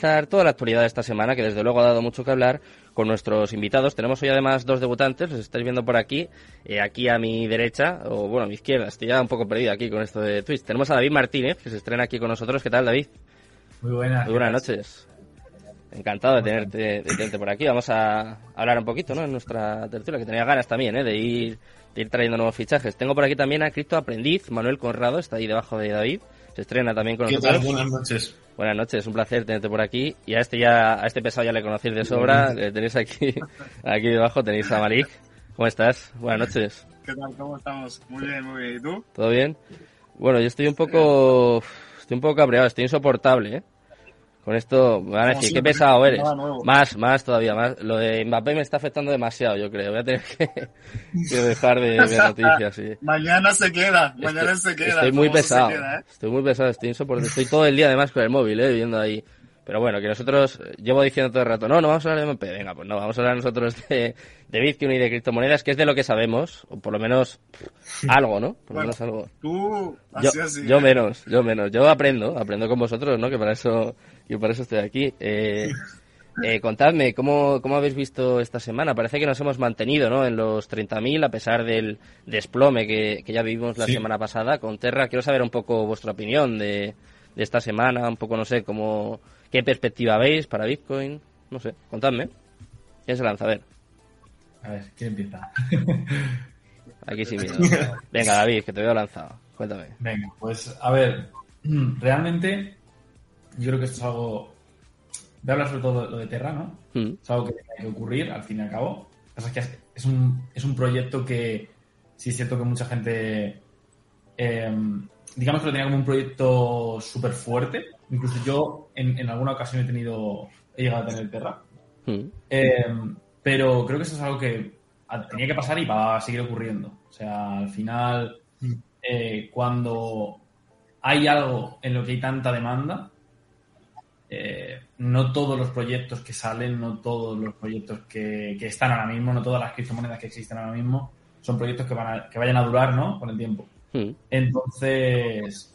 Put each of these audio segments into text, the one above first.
analizar toda la actualidad de esta semana, que desde luego ha dado mucho que hablar, con nuestros invitados. Tenemos hoy además dos debutantes, los estáis viendo por aquí, eh, aquí a mi derecha, o bueno, a mi izquierda, estoy ya un poco perdido aquí con esto de Twitch. Tenemos a David Martínez, que se estrena aquí con nosotros. ¿Qué tal, David? Muy buenas. Muy buenas noches. Encantado de tenerte, de tenerte por aquí. Vamos a hablar un poquito, ¿no? En nuestra tertulia, que tenía ganas también, ¿eh? De ir, de ir trayendo nuevos fichajes. Tengo por aquí también a Cripto Aprendiz, Manuel Conrado, está ahí debajo de David. Se estrena también con ¿Qué nosotros. tal? Buenas noches. Buenas noches, un placer tenerte por aquí. Y a este ya, a este pesado ya le conocéis de sobra. Le tenéis aquí, aquí debajo tenéis a Malik. ¿Cómo estás? Buenas noches. ¿Qué tal? ¿Cómo estamos? Muy bien, muy bien. ¿Y tú? ¿Todo bien? Bueno, yo estoy un poco, estoy un poco cabreado, estoy insoportable, ¿eh? Con esto me van a decir, qué pesado eres. Más, más todavía, más. Lo de Mbappé me está afectando demasiado, yo creo. Voy a tener que, que dejar de ver noticias, sí. Mañana se queda, mañana Estoy- se queda. Estoy muy pesado. queda, ¿eh? Estoy muy pesado, estoy insoportable. Estoy todo el día además con el móvil, eh, viendo ahí. Pero bueno, que nosotros eh, llevo diciendo todo el rato, no, no vamos a hablar de MP. Venga, pues no, vamos a hablar nosotros de, de Bitcoin y de criptomonedas, que es de lo que sabemos, o por lo menos algo, ¿no? Por lo Bueno, menos algo. Tú, Yo, así, así. yo ¿eh? menos, yo menos. Yo aprendo, aprendo con vosotros, ¿no? Que para eso, que para eso estoy aquí. Eh, eh, contadme, ¿cómo, ¿cómo habéis visto esta semana? Parece que nos hemos mantenido, ¿no? En los 30.000, a pesar del desplome que, que ya vivimos la Sí. semana pasada con Terra. Quiero saber un poco vuestra opinión de, de esta semana, un poco, no sé, cómo, qué perspectiva veis para Bitcoin. No sé, contadme. ¿Quién se lanza? A ver, A ver, ¿quién empieza? aquí sí miedo. Venga, David, que te veo lanzado. Cuéntame. Venga, pues a ver, realmente yo creo que esto es algo... Voy a hablar sobre todo de lo de Terra, ¿no? Mm, Es algo que tiene que ocurrir, al fin y al cabo. Lo que pasa es que es un, es un proyecto que sí es cierto que mucha gente... eh, digamos que lo tenía como un proyecto súper fuerte. Incluso yo en, en alguna ocasión he tenido... He llegado a tener Terra. mm, Eh, pero creo que eso es algo que tenía que pasar y va a seguir ocurriendo. O sea, al final, eh, cuando hay algo en lo que hay tanta demanda, eh, no todos los proyectos que salen, no todos los proyectos que, que están ahora mismo, no todas las criptomonedas que existen ahora mismo, son proyectos que, van a- que vayan a durar, ¿no? Con el tiempo. mm. Entonces,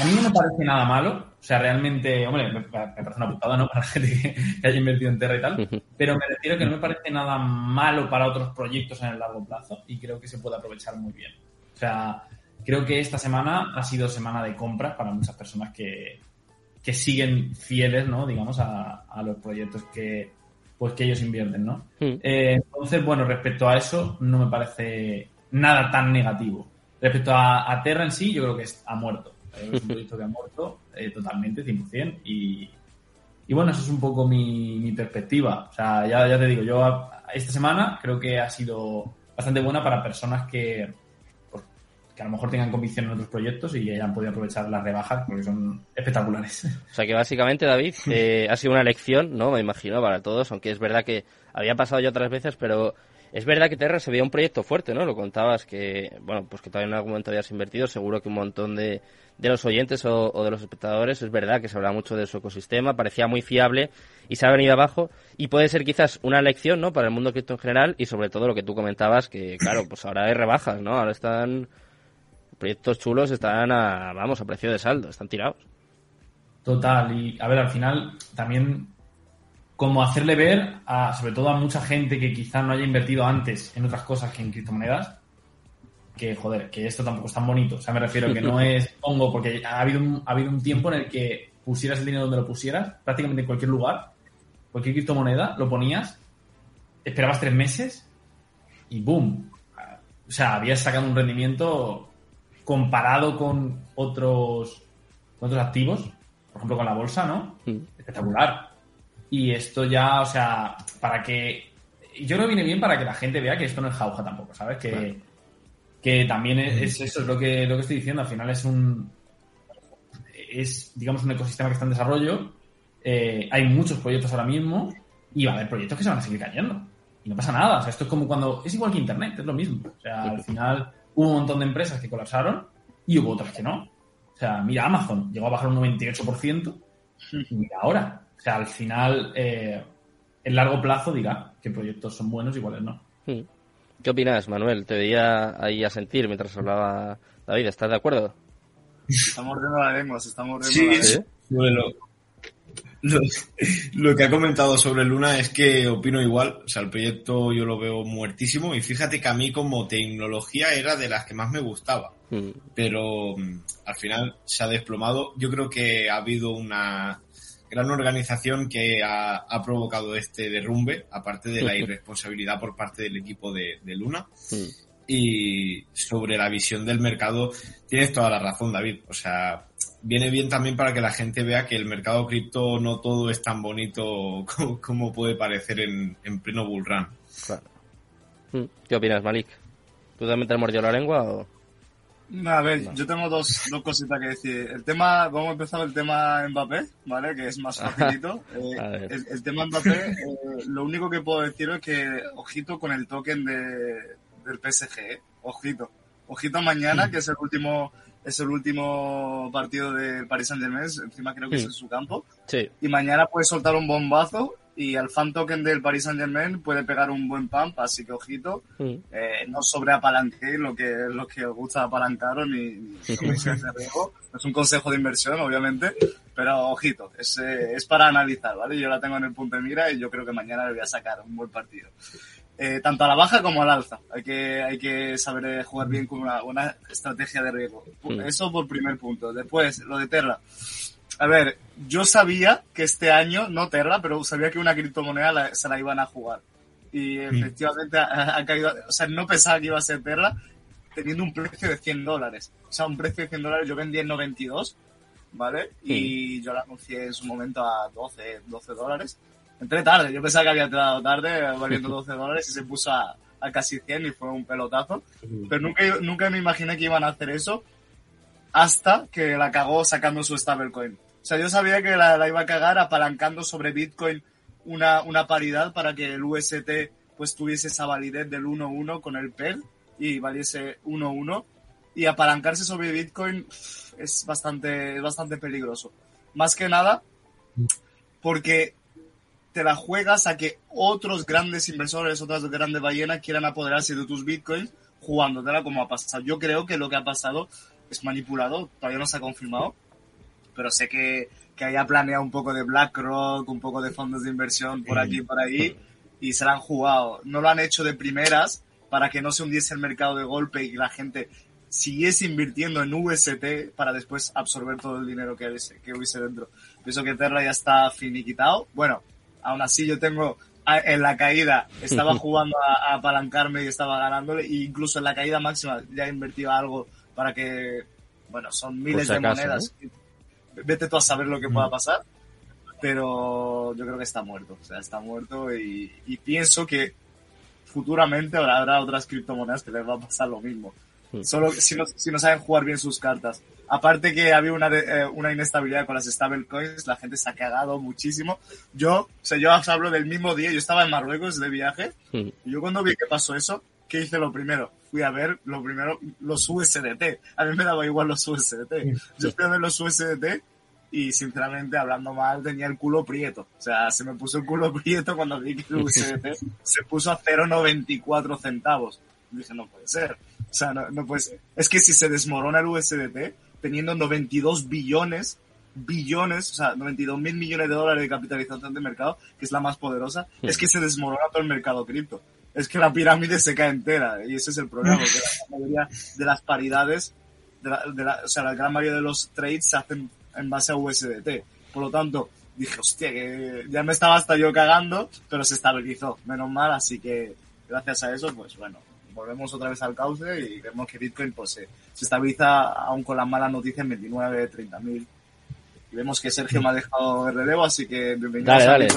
a mí no me parece nada malo. O sea, realmente, hombre, me, me parece una putada, ¿no? Para la gente que, que haya invertido en Terra y tal. Ujú. Pero me refiero que no me parece nada malo para otros proyectos en el largo plazo y creo que se puede aprovechar muy bien. O sea, creo que esta semana ha sido semana de compras para muchas personas que, que siguen fieles, ¿no? Digamos, a, a los proyectos que, pues, que ellos invierten, ¿no? Mm. Eh, entonces, bueno, respecto a eso, no me parece nada tan negativo. Respecto a, a Terra en sí, yo creo que es- ha muerto. Eh, Es un proyecto que ha muerto eh, totalmente, 100%. Y, y bueno, eso es un poco mi, mi perspectiva. O sea, ya, ya te digo, yo a- esta semana creo que ha sido bastante buena para personas que, que a lo mejor tengan convicción en otros proyectos y hayan podido aprovechar las rebajas porque son espectaculares. O sea que básicamente, David, eh, ha sido una lección, ¿no? Me imagino, para todos, aunque es verdad que había pasado ya otras veces, pero es verdad que Terra se veía un proyecto fuerte, ¿no? Lo contabas que, bueno, pues que todavía en algún momento habías invertido, seguro que un montón de, de los oyentes o, o de los espectadores, es verdad que se habla mucho de su ecosistema, parecía muy fiable y se ha venido abajo y puede ser quizás una lección, ¿no? Para el mundo cripto en general y sobre todo lo que tú comentabas, que claro, pues ahora hay rebajas, ¿no? Ahora están proyectos chulos, están a, vamos, a precio de saldo, están tirados. Total, y a ver, al final también como hacerle ver, a, sobre todo a mucha gente que quizá no haya invertido antes en otras cosas que en criptomonedas, que joder, que esto tampoco es tan bonito. O sea, me refiero que no es pongo, porque ha habido un, ha habido un tiempo en el que pusieras el dinero donde lo pusieras, prácticamente en cualquier lugar, cualquier criptomoneda, lo ponías, esperabas tres meses y boom. O sea, habías sacado un rendimiento comparado con otros, con otros activos, por ejemplo con la bolsa, ¿no? Mm. Espectacular. Y esto ya, o sea, para que. Yo creo que viene bien para que la gente vea que esto no es jauja tampoco, ¿sabes? Que, Claro. que también es, es eso, es lo que, lo que estoy diciendo. Al final es un. Es, digamos, un ecosistema que está en desarrollo. Eh, hay muchos proyectos ahora mismo y va a haber proyectos que se van a seguir cayendo. Y no pasa nada. O sea, esto es como cuando. Es igual que Internet, es lo mismo. O sea, al final hubo un montón de empresas que colapsaron y hubo otras que no. O sea, mira, Amazon llegó a bajar un 98% y mira ahora. O sea, al final, eh, en largo plazo dirá qué proyectos son buenos y cuáles no. Hmm. ¿Qué opinas, Manuel? Te veía ahí a sentir mientras hablaba David. ¿Estás de acuerdo? Se está mordiendo la lengua, se está mordiendo Sí, la lengua. sí. Lo, lo que ha comentado sobre Luna es que opino igual. O sea, el proyecto yo lo veo muertísimo y fíjate que a mí como tecnología era de las que más me gustaba. Mm. Pero mm, al final se ha desplomado. Yo creo que ha habido una gran organización que ha, ha provocado este derrumbe, aparte de la irresponsabilidad por parte del equipo de, de Luna. Mm. Y sobre la visión del mercado, tienes toda la razón, David. O sea, viene bien también para que la gente vea que el mercado cripto no todo es tan bonito como, como puede parecer en, en pleno bull run. Claro. Mm. ¿Qué opinas, Malik? ¿Tú también te has mordido la lengua o...? No, a ver, No. yo tengo dos, dos cositas que decir. El tema, vamos a empezar el tema Mbappé, ¿vale? Que es más facilito. Eh, el, el tema Mbappé, eh, lo único que puedo decir es que ojito con el token de, del PSG, ¿eh? Ojito. Ojito mañana, que es el último, es el último partido del Paris Saint Germain, encima creo que es Mm. en su campo. Sí. Y mañana puede soltar un bombazo y al fan token del Paris Saint Germain puede pegar un buen pump, así que ojito Mm. eh, no sobreapalanquéis lo que, lo que os gusta apalancaros ni, ni. Es un consejo de inversión, obviamente, pero ojito, es, eh, es para analizar, ¿vale? Yo la tengo en el punto de mira y yo creo que mañana le voy a sacar un buen partido. Eh, tanto a la baja como al alza. Hay que, hay que saber eh, jugar bien con una buena estrategia de riesgo. Mm. Eso por primer punto. Después, lo de Terra. A ver, yo sabía que este año, no Terra, pero sabía que una criptomoneda la- se la iban a jugar. Y efectivamente ha, ha caído, o sea, no pensaba que iba a ser Terra teniendo un precio de 100 dólares. O sea, un precio de 100 dólares yo vendí en 92, ¿vale? Y yo la anuncié en su momento a 12, 12 dólares. Entré tarde, yo pensaba que había entrado tarde valiendo 12 dólares y se puso a, a casi 100 y fue un pelotazo. Pero nunca, nunca me imaginé que iban a hacer eso hasta que la cagó sacando su stablecoin. O sea, yo sabía que la, la iba a cagar apalancando sobre Bitcoin una, una paridad para que el UST pues tuviese esa validez del 1-1 con el PER y valiese 1-1. Y apalancarse sobre Bitcoin es bastante, es bastante peligroso. Más que nada porque te la juegas a que otros grandes inversores, otras grandes ballenas quieran apoderarse de tus bitcoins jugándotela como ha pasado. Yo creo que lo que ha pasado es manipulado, todavía no se ha confirmado, pero sé que, que haya planeado un poco de BlackRock, un poco de fondos de inversión por aquí y por ahí, y se la han jugado. No lo han hecho de primeras para que no se hundiese el mercado de golpe y la gente siguiese invirtiendo en UST para después absorber todo el dinero que hubiese, que hubiese dentro. Pienso que Terra ya está finiquitado. Bueno, aún así yo tengo en la caída, estaba jugando a, a apalancarme y estaba ganándole, e incluso en la caída máxima ya he invertido algo para que, bueno, son miles de acaso, monedas. Vete tú a saber lo que Mm. pueda pasar, pero yo creo que está muerto, o sea, está muerto y, y pienso que futuramente habrá, habrá otras criptomonedas que les va a pasar lo mismo. Mm. Solo si no, si no saben jugar bien sus cartas. Aparte que había una, eh, una inestabilidad con las stablecoins, la gente se ha cagado muchísimo. Yo, o sea, yo os hablo del mismo día, yo estaba en Marruecos de viaje, Mm. y yo cuando vi que pasó eso, ¿qué hice lo primero? Fui a ver lo primero, los USDT. A mí me daba igual los USDT. Yo fui a ver los USDT y sinceramente hablando mal tenía el culo prieto. O sea, se me puso el culo prieto cuando vi que el USDT se puso a 0,94 centavos. Y dije, no puede ser. O sea, no, no puede ser. Es que si se desmorona el USDT, teniendo 92 billones, billones, o sea, 92 mil millones de dólares de capitalización de mercado, que es la más poderosa, Sí. es que se desmorona todo el mercado cripto. Es que la pirámide se cae entera y ese es el problema, porque la mayoría de las paridades, de la, de la- o sea, la gran mayoría de los trades se hacen en base a USDT. Por lo tanto, dije, hostia, que ya me estaba hasta yo cagando, pero se estabilizó, menos mal, así que gracias a eso, pues bueno, volvemos otra vez al cauce y vemos que Bitcoin pues se, se estabiliza aún con las malas noticias en 29, 30 mil. Y vemos que Sergio me ha dejado el relevo, así que bienvenidos Dale, a dale.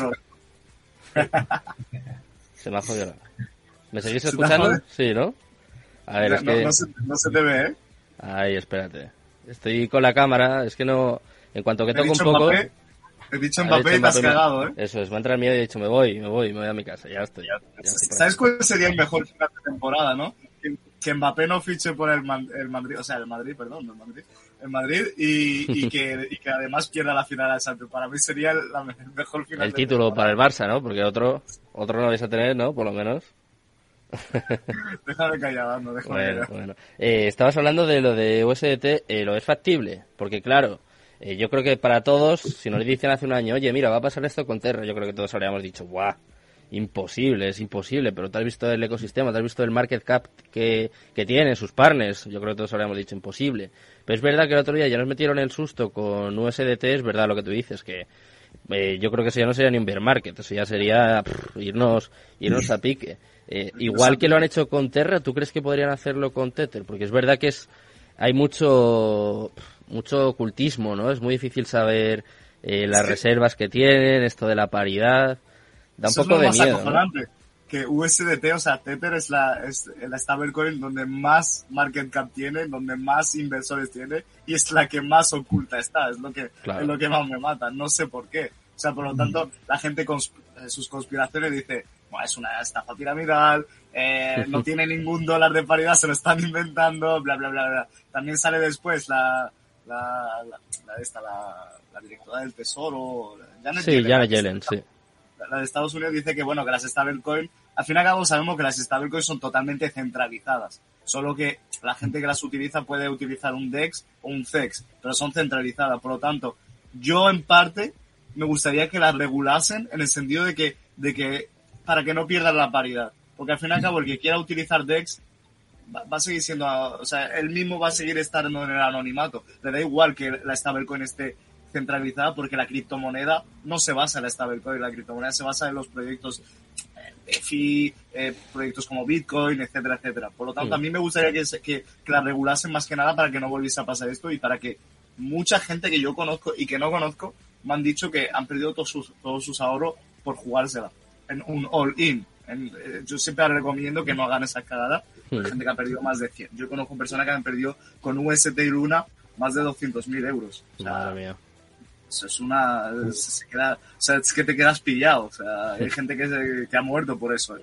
Se me ha jodido. ¿Me seguís ¿Se te escuchando? Sí, ¿no? A ver, es no, que... no se, no se te ve, ¿eh? Ay, espérate. Estoy con la cámara, es que no... En cuanto que toco un poco... Mbappé, he dicho he Mbappé y te has me- cagado, ¿eh? Eso es, me ha entrado el miedo y he dicho, me voy, me voy, me voy a mi casa, ya estoy. Ya, ya estoy por ¿Sabes cuál sería el mejor final de temporada, no? Que, que Mbappé no fiche por el, Man- el Madrid, o sea, el Madrid, perdón, no el Madrid, el Madrid y, y, que, y que además pierda la final al Santos. Para mí sería el, la el mejor final El de título para el Barça, ¿no? Porque otro otro no vais a tener, ¿no? Por lo menos. Déjame callado, no, déjame Bueno, callado. bueno. Eh, estabas hablando de lo de USDT, eh, lo es factible, porque claro, eh, yo creo que para todos, si nos dicen hace un año, oye, mira, va a pasar esto con Terra, yo creo que todos habríamos dicho, ¡guau! Imposible, es imposible, pero te has visto el ecosistema, te has visto el market cap que, que tiene, sus partners, yo creo que todos habríamos dicho imposible. Pero es verdad que el otro día ya nos metieron el susto con USDT, es verdad lo que tú dices, que eh, yo creo que eso ya no sería ni un bear market, eso ya sería irnos, irnos a pique. Eh, igual que lo han hecho con Terra, ¿tú crees que podrían hacerlo con Tether? Porque es verdad que es hay mucho mucho ocultismo, ¿no? Es muy difícil saber eh, las reservas que tienen, esto de la paridad. Da un poco de miedo. Que USDT, o sea, Tether es la, es la stablecoin donde más market cap tiene, donde más inversores tiene y es la que más oculta está. Es lo que, es lo que más me mata. No sé por qué. O sea, por lo tanto, la gente con sus conspiraciones dice, bueno, es una estafa piramidal, eh, no tiene ningún dólar de paridad, se lo están inventando, bla, bla, bla, bla. También sale después la, la, la, esta, la, la directora del Tesoro, Janet sí, Janet Yellen, sí la de Estados Unidos dice que, bueno, que las stablecoins, al fin y al cabo sabemos que las stablecoins son totalmente centralizadas. Solo que la gente que las utiliza puede utilizar un DEX o un CEX, pero son centralizadas. Por lo tanto, yo en parte me gustaría que las regulasen en el sentido de que, de que, para que no pierdan la paridad. Porque al fin y al cabo el que quiera utilizar DEX va, a seguir siendo, o sea, él mismo va a seguir estando en el anonimato. Le da igual que la stablecoin esté centralizada porque la criptomoneda no se basa en la stablecoin, la criptomoneda se basa en los proyectos eh, DeFi, eh, proyectos como Bitcoin, etcétera, etcétera. Por lo tanto, a mí me gustaría que, que, que, la regulasen más que nada para que no volviese a pasar esto y para que mucha gente que yo conozco y que no conozco me han dicho que han perdido todos sus, todos sus ahorros por jugársela en un all-in. Eh, yo siempre recomiendo que no hagan esa cagada. Hay gente que ha perdido más de 100. Yo conozco personas que han perdido con UST y Luna más de 200.000 euros. O sea, Madre mía eso es una. Se queda, o sea, es que te quedas pillado. O sea, hay gente que, se, que ha muerto por eso, eh,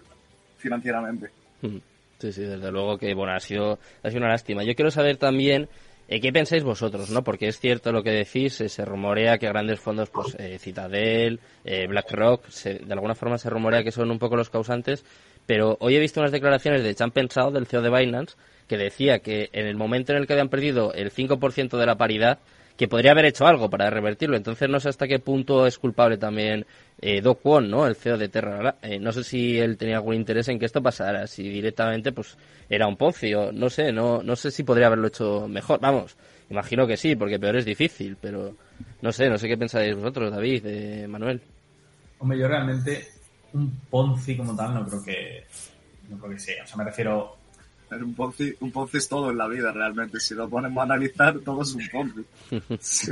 financieramente. Sí, sí, desde luego que, bueno, ha sido, ha sido una lástima. Yo quiero saber también. Eh, ¿Qué pensáis vosotros, no? Porque es cierto lo que decís, eh, se rumorea que grandes fondos, pues eh, Citadel, BlackRock, se, de alguna forma se rumorea que son un poco los causantes, pero hoy he visto unas declaraciones de Chan Pensado, del CEO de Binance, que decía que en el momento en el que habían perdido el 5% de la paridad, que podría haber hecho algo para revertirlo. Entonces no sé hasta qué punto es culpable también eh, Doc ¿no? El CEO de Terra. Eh, no sé si él tenía algún interés en que esto pasara, si directamente pues era un Ponzi o no sé, no, no sé si podría haberlo hecho mejor. Vamos, imagino que sí, porque peor es difícil, pero no sé, no sé qué pensáis vosotros, David, eh, Manuel. Hombre, yo realmente un Ponzi como tal no creo que no creo que sea. O sea, me refiero un Ponzi, un Ponzi es todo en la vida, realmente. Si lo ponemos a analizar, todo es un Ponzi.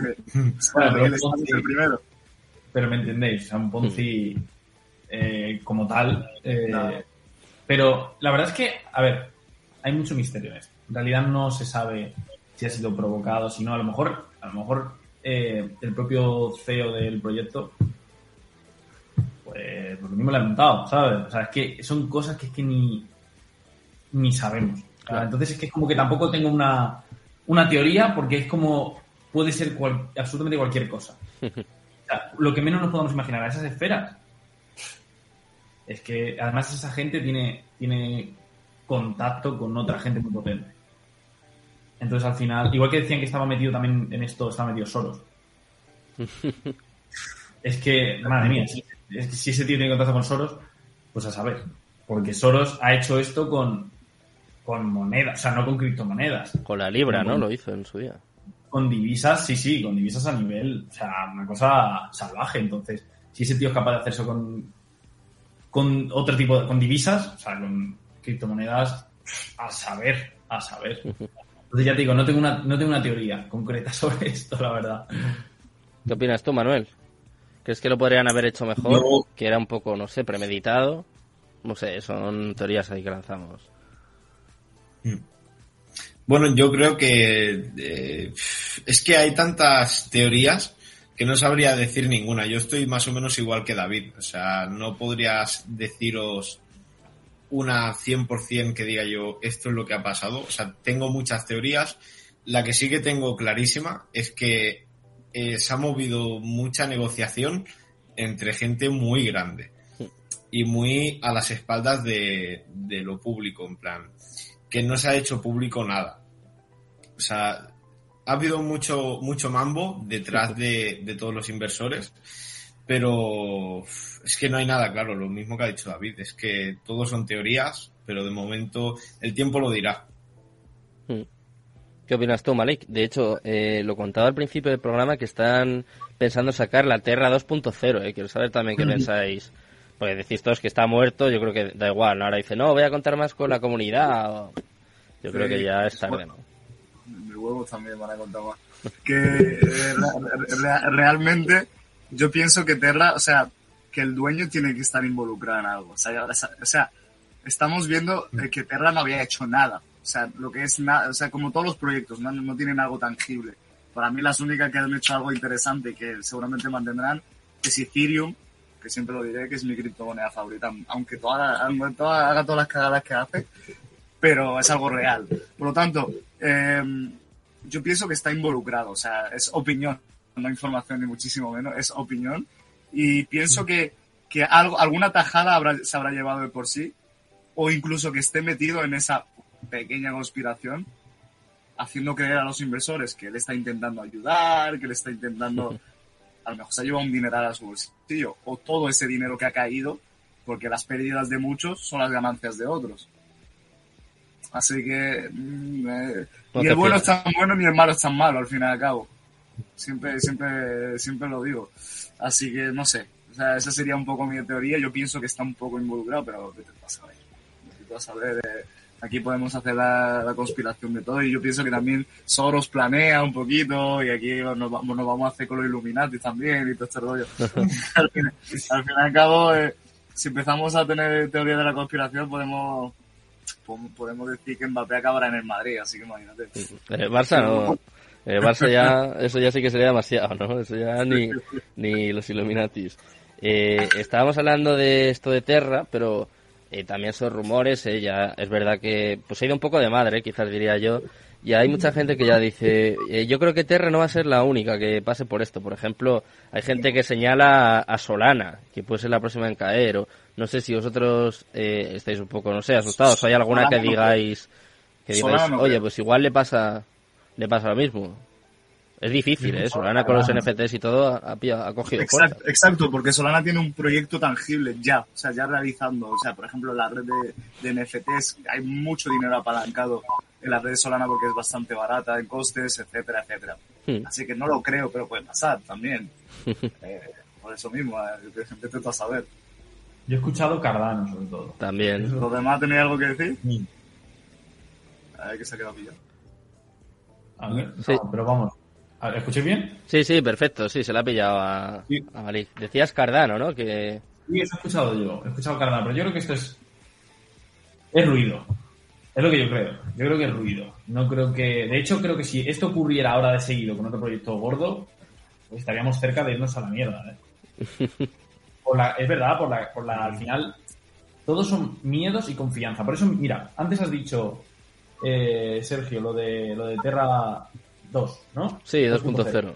el primero. Pero me entendéis, o sea, un Ponzi eh, como tal. Eh, pero la verdad es que, a ver, hay mucho misterio en esto. En realidad no se sabe si ha sido provocado, si no, a lo mejor, a lo mejor eh, el propio CEO del proyecto pues lo mismo le ha montado, ¿sabes? O sea, es que son cosas que es que ni, ni sabemos. Entonces es que es como que tampoco tengo una, una teoría porque es como puede ser absolutamente cualquier cosa. lo que menos nos podemos imaginar a esas esferas es que además esa gente tiene, tiene contacto con otra gente muy potente. Entonces al final, igual que decían que estaba metido también en esto, estaba metido solos. es que, madre mía, si, si ese tío tiene contacto con Soros, pues a saber. Porque Soros ha hecho esto con, con monedas, o sea, no con criptomonedas. Con la libra, ¿no? Lo hizo en su día. Con divisas, sí, sí, con divisas a nivel, o sea, una cosa salvaje. Entonces, si ese tío es capaz de hacer eso con, con otro tipo de, con divisas, o sea, con criptomonedas, a saber, a saber. Entonces ya te digo, no tengo una, no tengo una teoría concreta sobre esto, la verdad. ¿Qué opinas tú, Manuel? ¿Crees que lo podrían haber hecho mejor? Que era un poco, no sé, premeditado. No sé, son teorías ahí que lanzamos. Mm. Bueno, yo creo que eh, es que hay tantas teorías que no sabría decir ninguna. Yo estoy más o menos igual que David. O sea, no podrías deciros una 100% que diga yo esto es lo que ha pasado. O sea, tengo muchas teorías. La que sí que tengo clarísima es que eh, se ha movido mucha negociación entre gente muy grande y muy a las espaldas de, de lo público, en plan que no se ha hecho público nada. O sea, ha habido mucho, mucho mambo detrás de, de todos los inversores, pero es que no hay nada claro, lo mismo que ha dicho David, es que todo son teorías, pero de momento el tiempo lo dirá. Hmm. ¿Qué opinas tú, Malik? De hecho, eh, lo contaba al principio del programa que están pensando sacar la Terra 2.0. Eh. Quiero saber también qué pensáis. Porque decís todos que está muerto, yo creo que da igual. Ahora dice, no, voy a contar más con la comunidad. Yo creo que ya es tarde, ¿no? Mis huevos también van a contar más. Que eh, realmente yo pienso que Terra, o sea, que el dueño tiene que estar involucrado en algo. O sea, o sea estamos viendo que Terra no había hecho nada. O sea, lo que es nada, o sea, como todos los proyectos, no, no tienen algo tangible. Para mí las únicas que han hecho algo interesante y que seguramente mantendrán es Ethereum, que siempre lo diré, que es mi criptomoneda favorita, aunque toda, haga todas las cagadas que hace, pero es algo real. Por lo tanto, em, yo pienso que está involucrado, o sea, es opinión, no información ni muchísimo menos, es opinión. Y pienso que, que algo, alguna tajada habrá, se habrá llevado de por sí, o incluso que esté metido en esa pequeña conspiración haciendo creer a los inversores que él está intentando ayudar, que él está intentando, a lo mejor se ha llevado un dineral a su bolsillo, o todo ese dinero que ha caído, porque las pérdidas de muchos son las ganancias de otros. Así que mm, eh, ni el bueno es tan bueno ni el malo es tan malo, al fin y al cabo. Siempre, siempre, siempre lo digo. Así que no sé. O sea, esa sería un poco mi teoría. Yo pienso que está un poco involucrado, pero vete a saber. Vete a saber. Eh, aquí podemos hacer la, conspiración de todo y yo pienso que también Soros planea un poquito y aquí nos, vamos, nos vamos a hacer con los Illuminati también y todo este rollo. al, fin, al, y al cabo, eh, si empezamos a tener teoría de la conspiración podemos podemos decir que Mbappé acabará en el Madrid, así que imagínate. Eh, Barça no. Eh, Barça ya, eso ya sí que sería demasiado, ¿no? Eso ya ni, ni los Illuminatis. Eh, estábamos hablando de esto de Terra, pero eh, también son rumores, eh, ya es verdad que pues ha ido un poco de madre, quizás diría yo, y hay mucha gente que ya dice, eh, yo creo que Terra no va a ser la única que pase por esto. Por ejemplo, hay gente que señala a, Solana, que puede ser la próxima en caer, o no sé si vosotros estáis un poco, no sé, asustados, o hay alguna que digáis, que digáis, oye, pues igual le pasa, le pasa lo mismo. Es difícil, ¿eh? Solana con los NFTs y todo ha, ha cogido exacto, exacto, porque Solana tiene un proyecto tangible ya, o sea, ya realizando. O sea, por ejemplo, la red de, NFTs, hay mucho dinero apalancado en la red de Solana porque es bastante barata en costes, etcétera, etcétera. Hmm. Así que no lo creo, pero puede pasar también. Eh, por eso mismo, eh, intento saber. Yo he escuchado Cardano, sobre todo. También. ¿Los demás tenéis algo que decir? Sí. A ver, que se ha quedado pillado. A ver, sí. pero vamos, ¿Escuché bien? Sí, sí, perfecto. Sí, se la ha pillado a, Malik. Decías Cardano, ¿no? Que... Sí, eso he escuchado yo. He escuchado Cardano, pero yo creo que esto es... Es ruido. Es lo que yo creo. Yo creo que es ruido. No creo que... De hecho, creo que si esto ocurriera ahora de seguido con otro proyecto gordo, pues estaríamos cerca de irnos a la mierda, ¿eh? Es verdad, por la, por la... Al final, todos son miedos y confianza. Por eso, mira, antes has dicho, eh, Sergio, lo de, lo de Terra 2, ¿no? Sí, 2.0.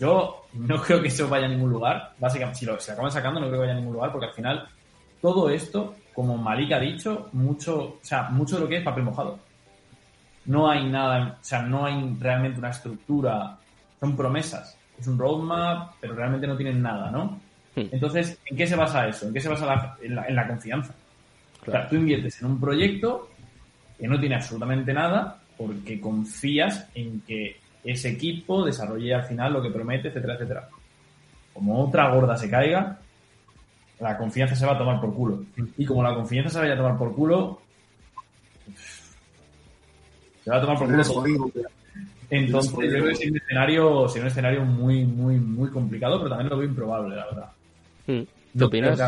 Yo no creo que eso vaya a ningún lugar. Básicamente, si lo se acaban sacando, no creo que vaya a ningún lugar, porque al final todo esto, como Malik ha dicho, mucho, o sea, mucho de lo que es papel mojado. No hay nada, o sea, no hay realmente una estructura, son promesas, es un roadmap, pero realmente no tienen nada, ¿no? Hmm. Entonces, ¿en qué se basa eso? ¿En qué se basa en, la, confianza? O sea, tú inviertes en un proyecto que no tiene absolutamente nada porque confías en que ese equipo desarrolle al final lo que promete, etcétera, etcétera. Como otra gorda se caiga, la confianza se va a tomar por culo. Y como la confianza se vaya a tomar por culo, se va a tomar por culo Entonces, yo creo que es un escenario, un escenario muy, muy, muy complicado, pero también lo veo improbable, la verdad. Hmm. ¿Qué opinas?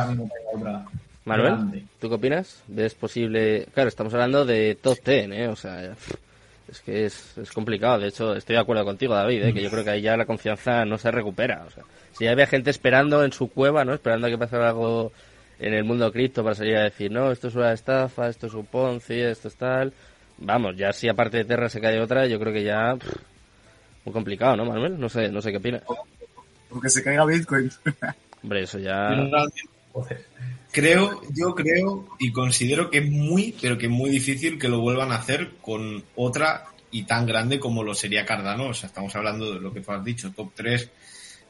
Manuel, ¿tú qué opinas? ¿Ves posible...? Claro, estamos hablando de top 10, ¿eh? O sea, es que es, es complicado. De hecho, estoy de acuerdo contigo, David, ¿eh? que yo creo que ahí ya la confianza no se recupera. O sea, si había gente esperando en su cueva, ¿no? Esperando a que pasara algo en el mundo cripto para salir a decir, no, esto es una estafa, esto es un Ponzi, esto es tal. Vamos, ya si aparte de Terra se cae otra, yo creo que ya muy complicado, ¿no, Manuel? No sé, no sé qué opinas. Porque se caiga Bitcoin. Hombre, eso ya creo, yo creo y considero que es muy, pero que muy difícil que lo vuelvan a hacer con otra y tan grande como lo sería Cardano. O sea, estamos hablando de lo que tú has dicho, top 3.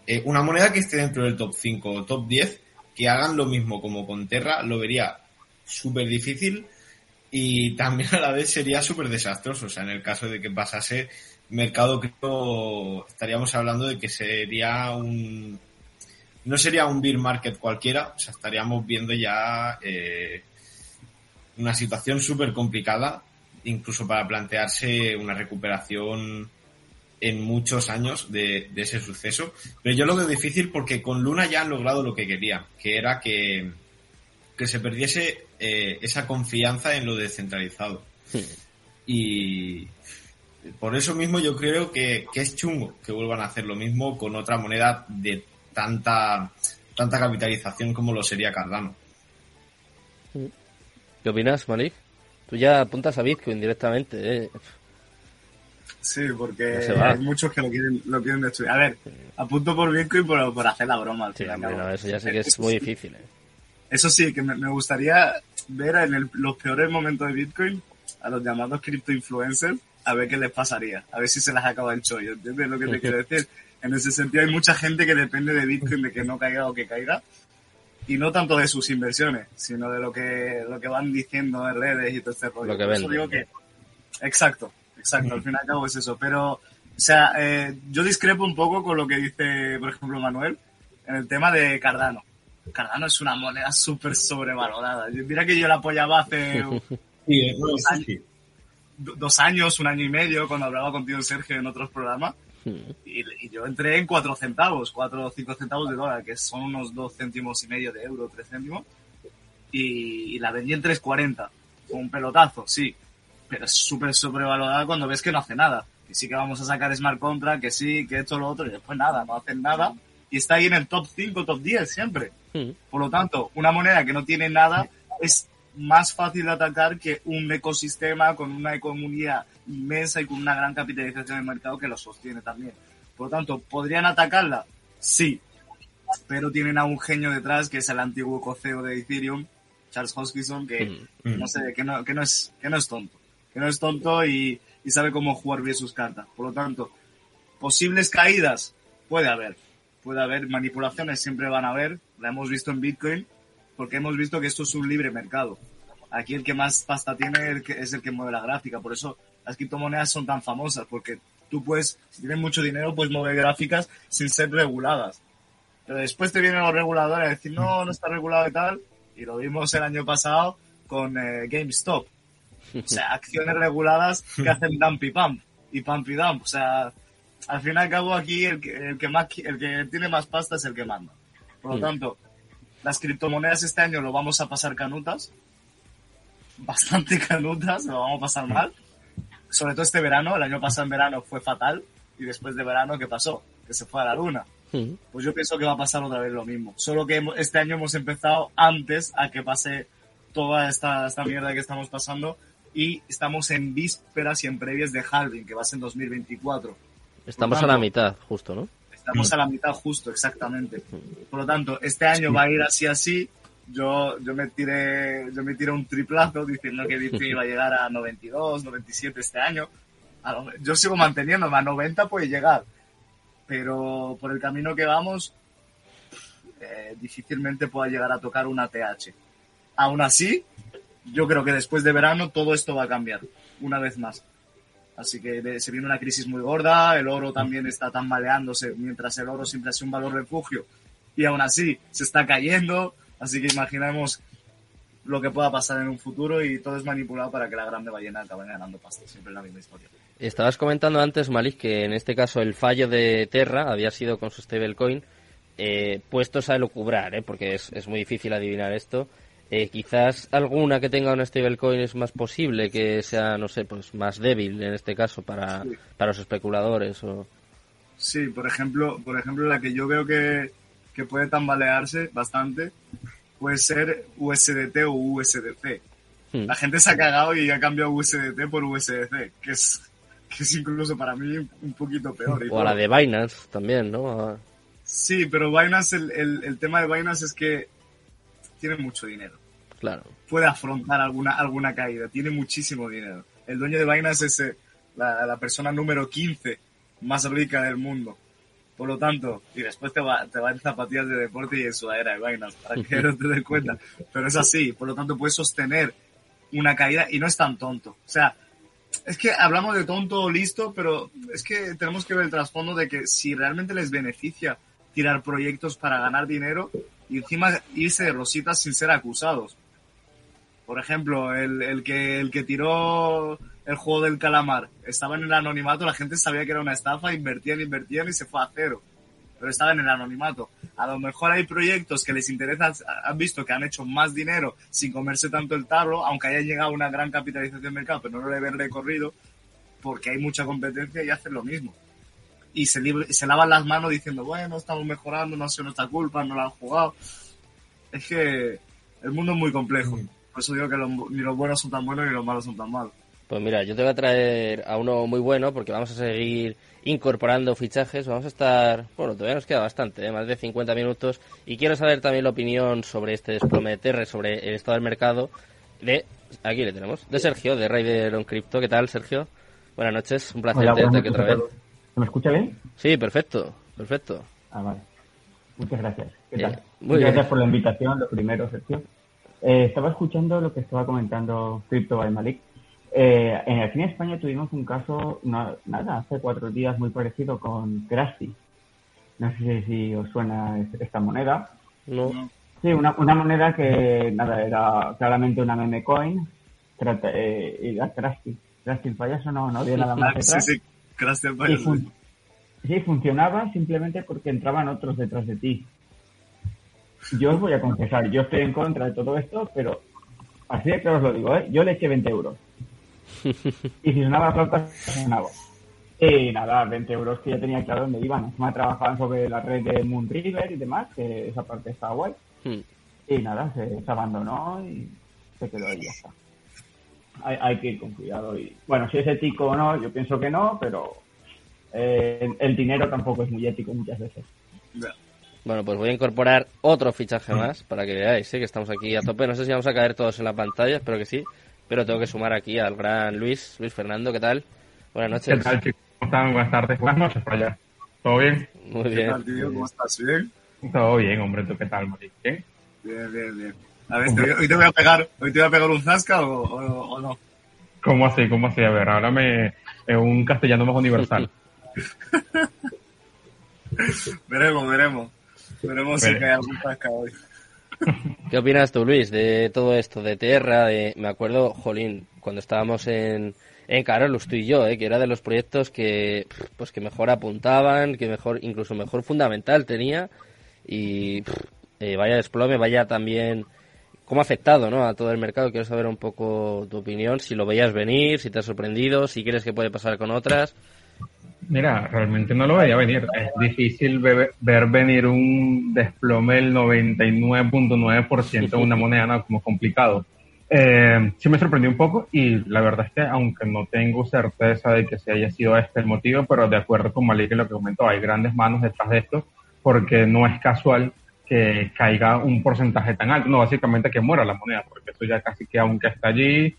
Eh, una moneda que esté dentro del top 5 o top 10, que hagan lo mismo como con Terra, lo vería súper difícil y también a la vez sería súper desastroso. O sea, en el caso de que pasase mercado cripto, estaríamos hablando de que sería un... No sería un bear market cualquiera, o sea, estaríamos viendo ya eh, una situación súper complicada, incluso para plantearse una recuperación en muchos años de, de, ese suceso. Pero yo lo veo difícil porque con Luna ya han logrado lo que querían, que era que, que se perdiese eh, esa confianza en lo descentralizado. Sí. Y por eso mismo yo creo que, que, es chungo que vuelvan a hacer lo mismo con otra moneda de tanta, tanta capitalización como lo sería Cardano. ¿Qué opinas, Malik? Tú ya apuntas a Bitcoin directamente, ¿eh? Sí, porque hay muchos que lo quieren, lo quieren destruir. A ver, apunto por Bitcoin por, por hacer la broma. Al sí, hombre, no, eso ya sé que es muy difícil. ¿eh? Eso sí, que me, me gustaría ver en el, los peores momentos de Bitcoin a los llamados cripto influencers a ver qué les pasaría, a ver si se les acaba el chollo. ¿Entiendes lo que te quiero decir? En ese sentido hay mucha gente que depende de Bitcoin de que no caiga o que caiga. Y no tanto de sus inversiones, sino de lo que, lo que van diciendo en redes y todo este rollo. Lo que Por eso digo que, exacto, exacto, al fin y al cabo es eso. Pero, o sea, eh, yo discrepo un poco con lo que dice, por ejemplo, Manuel, en el tema de Cardano. Cardano es una moneda súper sobrevalorada. Mira que yo la apoyaba hace Sí, dos, años, sí. dos años, un año y medio, cuando hablaba contigo, Sergio, en otros programas. Y, y yo entré en 4 centavos, 4 o 5 centavos de dólar, que son unos 2 céntimos y medio de euro, 3 céntimos. Y, y la vendí en 3.40. Fue un pelotazo, sí. Pero es súper sobrevalorada cuando ves que no hace nada. Que sí que vamos a sacar Smart Contract, que sí, que esto, lo otro, y después nada, no hacen nada. Y está ahí en el top 5, top 10 siempre. Por lo tanto, una moneda que no tiene nada es más fácil de atacar que un ecosistema con una economía inmensa y con una gran capitalización de mercado que lo sostiene también. Por lo tanto, ¿podrían atacarla? Sí. Pero tienen a un genio detrás que es el antiguo coceo de Ethereum, Charles Hoskinson, que Mm. no sé, que no, que no es, que no es tonto. Que no es tonto y, y sabe cómo jugar bien sus cartas. Por lo tanto, posibles caídas puede haber. Puede haber manipulaciones, siempre van a haber. La hemos visto en Bitcoin, porque hemos visto que esto es un libre mercado. Aquí el que más pasta tiene es el que mueve la gráfica. Por eso las criptomonedas son tan famosas, porque tú puedes, si tienes mucho dinero, puedes mover gráficas sin ser reguladas. Pero después te vienen los reguladores a decir, no, no está regulado y tal. Y lo vimos el año pasado con eh, GameStop. O sea, acciones reguladas que hacen dump y pump. Y pump y dump. O sea, al fin y al cabo aquí el que, el que, más, el que tiene más pasta es el que manda. Por lo Mm. tanto, las criptomonedas este año lo vamos a pasar canutas. Bastante canutas, lo vamos a pasar mal. Sobre todo este verano, el año pasado en verano fue fatal. Y después de verano, ¿qué pasó? Que se fue a la luna. Pues yo pienso que va a pasar otra vez lo mismo. Solo que este año hemos empezado antes a que pase toda esta, esta mierda que estamos pasando y estamos en vísperas y en previas de halving, que va a ser en 2024. Estamos a la mitad, justo, ¿no? Estamos a la mitad justo, exactamente. Por lo tanto, este año va a ir así así. Yo, yo me tiré, yo me tiré un triplazo diciendo que Bitcoin iba a llegar a 92, 97 este año. Yo sigo manteniéndome, a 90 puede llegar. Pero por el camino que vamos, eh, difícilmente pueda llegar a tocar una TH. Aún así, yo creo que después de verano todo esto va a cambiar, una vez más. Así que se viene una crisis muy gorda, el oro también está tambaleándose, mientras el oro siempre ha sido un valor refugio, y aún así se está cayendo, así que imaginemos lo que pueda pasar en un futuro y todo es manipulado para que la grande ballena acabe ganando pasta, siempre la misma historia. Estabas comentando antes, Malik, que en este caso el fallo de Terra había sido con su stablecoin, eh, puestos a lucubrar, ¿eh? porque es, es muy difícil adivinar esto. Eh, quizás alguna que tenga una stablecoin es más posible que sea, no sé, pues más débil en este caso para, Sí. para los especuladores. O... Sí, por ejemplo, por ejemplo, la que yo veo que, que puede tambalearse bastante puede ser USDT o USDC. Hmm. La gente se ha cagado y ha cambiado USDT por USDC, que es, que es incluso para mí un poquito peor. y O a la de Binance también, ¿no? A- Sí, pero Binance, el, el, el tema de Binance es que tiene mucho dinero. Claro. Puede afrontar alguna, alguna caída, tiene muchísimo dinero. El dueño de Binance es, eh, la, la persona número 15 más rica del mundo. Por lo tanto, y después te va, te va en zapatillas de deporte y en sudadera de vainas, para que no te des cuenta. Pero es así, por lo tanto puedes sostener una caída y no es tan tonto. O sea, es que hablamos de tonto listo, pero es que tenemos que ver el trasfondo de que si realmente les beneficia tirar proyectos para ganar dinero y encima irse de rositas sin ser acusados. Por ejemplo, el, que, el que tiró el juego del calamar estaba en el anonimato, la gente sabía que era una estafa, invertían, invertían y se fue a cero. Pero estaba en el anonimato. A lo mejor hay proyectos que les interesa, han visto que han hecho más dinero sin comerse tanto el tarro, aunque haya llegado a una gran capitalización de mercado, pero no le ven recorrido, porque hay mucha competencia y hacen lo mismo. Y se, se lavan las manos diciendo, bueno, estamos mejorando, no ha sido nuestra culpa, no lo han jugado. Es que el mundo es muy complejo. Por eso digo que los, ni los buenos son tan buenos ni los malos son tan malos. Pues mira, yo te voy a traer a uno muy bueno porque vamos a seguir incorporando fichajes. Vamos a estar, bueno, todavía nos queda bastante, ¿eh? más de 50 minutos. Y quiero saber también la opinión sobre este desplome de Terre, sobre el estado del mercado. De, aquí le tenemos, de Sergio, de Raider on Crypto. ¿Qué tal, Sergio? Buenas noches, un placer Hola, tenerte aquí otra vez. noches a todos. ¿Se me escucha bien? Sí, perfecto, perfecto. Ah, vale. Muchas gracias. ¿Qué Bien, tal? muy Muchas bien. gracias por la invitación, lo primero, Sergio. Eh, estaba escuchando lo que estaba comentando Crypto by Malik. Eh, en aquí en España tuvimos un caso, no- nada, hace cuatro días muy parecido con Krusty. No sé si os suena es- esta moneda. No, Sí, una, una moneda que, nada, era claramente una meme coin. Trata, eh, y era Krusty. Krusty el payaso no, no había nada más sí, detrás. sí, Sí, vaya. fun- sí, funcionaba simplemente porque entraban otros detrás de ti. Yo os voy a confesar, yo estoy en contra de todo esto, pero así de claro os lo digo, ¿eh? Yo le eché 20 euros. Y si sonaba la flauta, sonaba. Y nada, 20 euros que ya tenía claro dónde iban. Encima trabajaban sobre la red de Moon River y demás, que esa parte estaba guay. Hmm. Y nada, se, se abandonó y se quedó ahí, ya está. Hay, hay que ir con cuidado. y Bueno, si es ético o no, yo pienso que no, pero eh, el dinero tampoco es muy ético muchas veces. Ya. Bueno, pues voy a incorporar otro fichaje más para que veáis ¿eh? que estamos aquí a tope. No sé si vamos a caer todos en la pantalla, espero que sí. Pero tengo que sumar aquí al gran Luis, Luis Fernando, ¿qué tal? Buenas ¿Qué noches. tal, chicos? ¿Cómo están? Buenas tardes, buenas noches por allá. ¿Todo bien? Muy ¿Qué bien. tal, tío? ¿Cómo estás? ¿Bien? Todo bien, hombre. ¿Tú qué tal, Mari? ¿Bien? Bien, bien, bien. A ver, te- hoy te voy a pegar, hoy te voy a pegar un zasca o, o- o no. ¿Cómo así? ¿Cómo así? A ver, háblame en un castellano más universal. Veremos, veremos. Veremos si cae algún zasca hoy. ¿Qué opinas tú, Luis, de todo esto, de Terra? De... Me acuerdo, Jolín, cuando estábamos en, en Carolus, tú y yo, ¿eh? que era de los proyectos que, pues que mejor apuntaban, que mejor, incluso mejor fundamental tenía. Y eh, vaya desplome, vaya también cómo ha afectado ¿no? a todo el mercado. Quiero saber un poco tu opinión, si lo veías venir, si te ha sorprendido, si crees que puede pasar con otras. Mira, realmente no lo veía venir. Es difícil ve- ver venir un desplome del 99.9% en una moneda, ¿no? Como complicado. Eh, sí me sorprendió un poco y la verdad es que aunque no tengo certeza de que se haya sido este el motivo, pero de acuerdo con Malik en lo que comentó, hay grandes manos detrás de esto porque no es casual que caiga un porcentaje tan alto, no básicamente que muera la moneda, porque eso ya casi que aunque está allí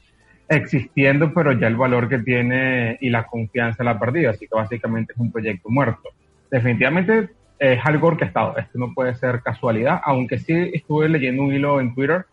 existiendo, pero ya el valor que tiene y la confianza la ha perdido, así que básicamente es un proyecto muerto. Definitivamente es algo orquestado, esto no puede ser casualidad, aunque sí estuve leyendo un hilo en Twitter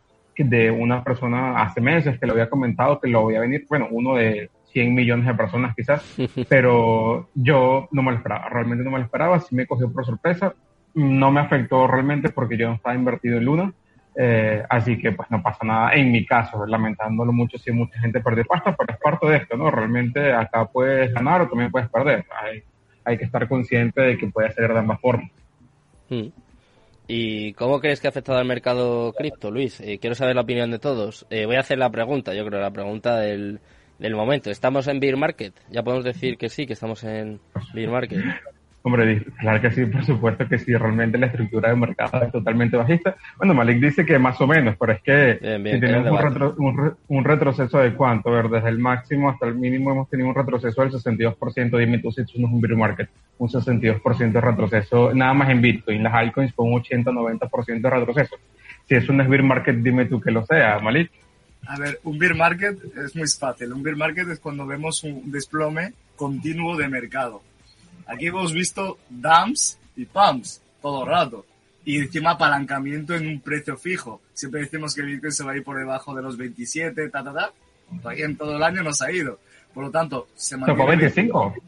de una persona hace meses que lo había comentado que lo voy a venir, bueno, uno de 100 millones de personas quizás, pero yo no me lo esperaba, realmente no me lo esperaba, sí me cogió por sorpresa, no me afectó realmente porque yo no estaba invertido en Luna, eh, así que pues no pasa nada en mi caso, lamentándolo mucho si mucha gente perdió pasta, pero es parte de esto, ¿no? Realmente acá puedes ganar o también puedes perder, hay, hay que estar consciente de que puede ser de ambas formas. Hmm. ¿Y cómo crees que ha afectado al mercado cripto, Luis? Eh, quiero saber la opinión de todos. Eh, voy a hacer la pregunta, yo creo, la pregunta del, del momento. ¿Estamos en Bear Market? Ya podemos decir que sí, que estamos en Bear Market. Hombre, claro que sí, por supuesto que sí, realmente la estructura de mercado es totalmente bajista. Bueno, Malik dice que más o menos, pero es que Bien, bien, si tenemos un, retro- un, re- un retroceso de cuánto, a ver, desde el máximo hasta el mínimo hemos tenido un retroceso del 62%, dime tú si esto no es un bear market, un 62% de retroceso, nada más en Bitcoin, las altcoins con un 80-90% de retroceso. Si eso no es bear market, dime tú que lo sea, Malik. A ver, un beer market es muy fácil. Un beer market es cuando vemos un desplome continuo de mercado. Aquí hemos visto dumps y pumps todo el rato. Y encima apalancamiento en un precio fijo. Siempre decimos que Bitcoin se va a ir por debajo de los 27, ta, ta, ta. Todavía en todo el año nos ha ido. Por lo tanto, se mantiene... 25.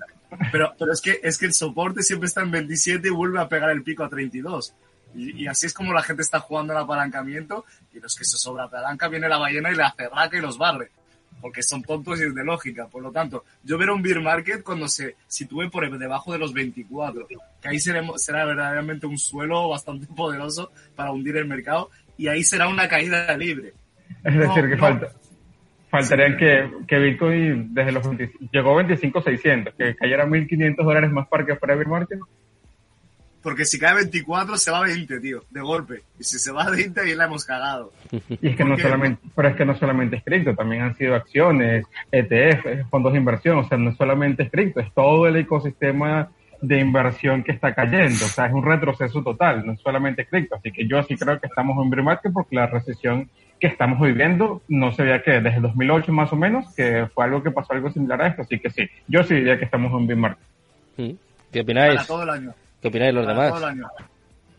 Pero, pero es que es que el soporte siempre está en 27 y vuelve a pegar el pico a 32. Y, y así es como la gente está jugando el apalancamiento y los que se sobra palanca viene la ballena y le hace raca y los barre. Porque son tontos y es de lógica. Por lo tanto, yo veré un beer market cuando se sitúe por debajo de los 24. Que ahí seremos, será verdaderamente un suelo bastante poderoso para hundir el mercado y ahí será una caída libre. Es No, decir, que no. falta, faltaría que, que Bitcoin desde los 20 llegó a 25.600, que cayera 1.500 dólares más para que fuera bear market. Porque si cae 24 se va a 20, tío, de golpe. Y si se va a 20 ahí la hemos cagado. Y es que no solamente, pero es que no solamente es cripto, también han sido acciones, ETF, fondos de inversión, o sea, no es solamente es cripto, es todo el ecosistema de inversión que está cayendo, o sea, es un retroceso total, no es solamente cripto, así que yo sí creo que estamos en bear market porque la recesión que estamos viviendo no se veía que desde el 2008 más o menos, que fue algo que pasó algo similar a esto, así que sí, yo sí diría que estamos en bear market. ¿Qué Para opináis? todo el año. ¿Qué opináis los demás? el año.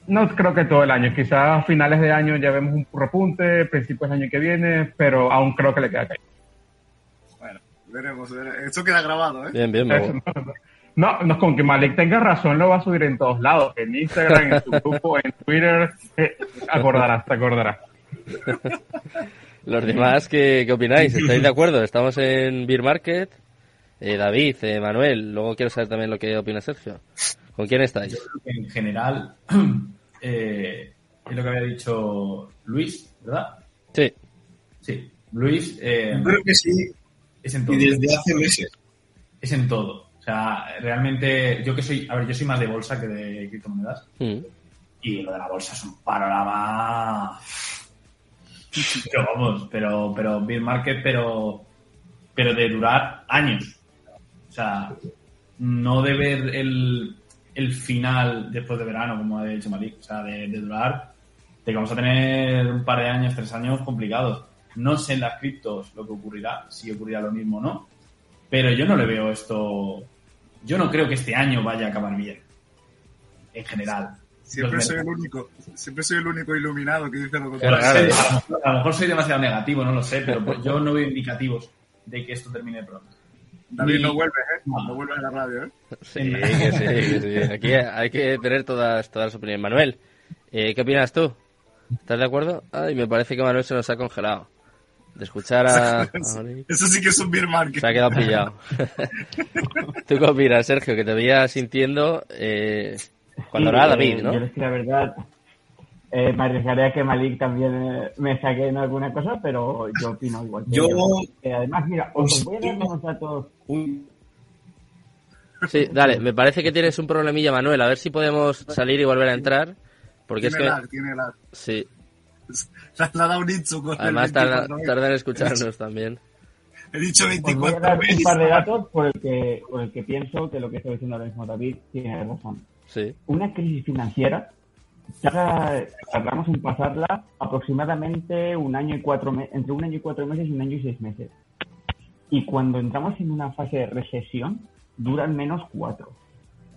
No creo que todo el año, quizás a finales de año ya vemos un repunte, principios del año que viene, pero aún creo que le queda caer. Bueno, veremos, veremos. Esto queda grabado, ¿eh? Bien, bien, Eso, No, no, con que Malik tenga razón lo va a subir en todos lados, en Instagram, en su grupo, en Twitter, eh, acordarás, te acordarás. Los demás, ¿qué, qué opináis? ¿Estáis de acuerdo? Estamos en Beer Market. Eh, David, eh, Manuel, luego quiero saber también lo que opina Sergio. ¿Con quién estáis? En general, eh, es lo que había dicho Luis, ¿verdad? Sí, Sí, Luis eh, Yo creo que sí, es en todo. y desde hace meses. Es en todo. O sea, realmente, yo que soy, a ver, yo soy más de bolsa que de criptomonedas. Mm. Y lo de la bolsa es un panorama. Pero vamos, pero, pero market, pero, pero de durar años. O sea, no de ver el, el final después de verano, como ha dicho Malik. O sea, de, de durar, de que vamos a tener un par de años, tres años complicados. No sé en las criptos lo que ocurrirá, si ocurrirá lo mismo o no. Pero yo no le veo esto. Yo no creo que este año vaya a acabar bien. En general. Siempre soy el único, siempre soy el único iluminado que dice lo contrario. a, lo mejor, a lo mejor soy demasiado negativo, no lo sé, pero pues yo no veo indicativos de que esto termine pronto. David, no vuelves, ¿eh? No. Vuelves a la radio, ¿eh? Sí, que sí, que sí. Aquí hay que tener todas, todas las opiniones. Manuel, eh, ¿qué opinas tú? ¿Estás de acuerdo? Ay, me parece que Manuel se nos ha congelado. De escuchar a... Eso sí que es un beer market. Se ha quedado pillado. ¿Tú qué opinas, Sergio? Que te veía sintiendo eh, cuando Sí, era David, Yo ¿no? es que la verdad eh, me arriesgaré a que Malik también eh, me saque en alguna cosa, pero yo opino igual. que Yo-. Eh, además, mira, os, os voy a dar unos datos. Un- Sí, dale, me parece que tienes un problemilla, Manuel. A ver si podemos salir y volver a entrar. Porque es tiene que... lag, tiene lag. Sí, Le ha dado un con además el tarda, 24, tarda en escucharnos también. He dicho Os voy a 24 dar un par de datos por el que, por el que pienso que lo que está diciendo ahora mismo David tiene razón. Sí. Una crisis financiera tarda- tardamos en pasarla aproximadamente un año y cuatro entre un año y cuatro meses y un año y seis meses. Y cuando entramos en una fase de recesión, duran menos cuatro.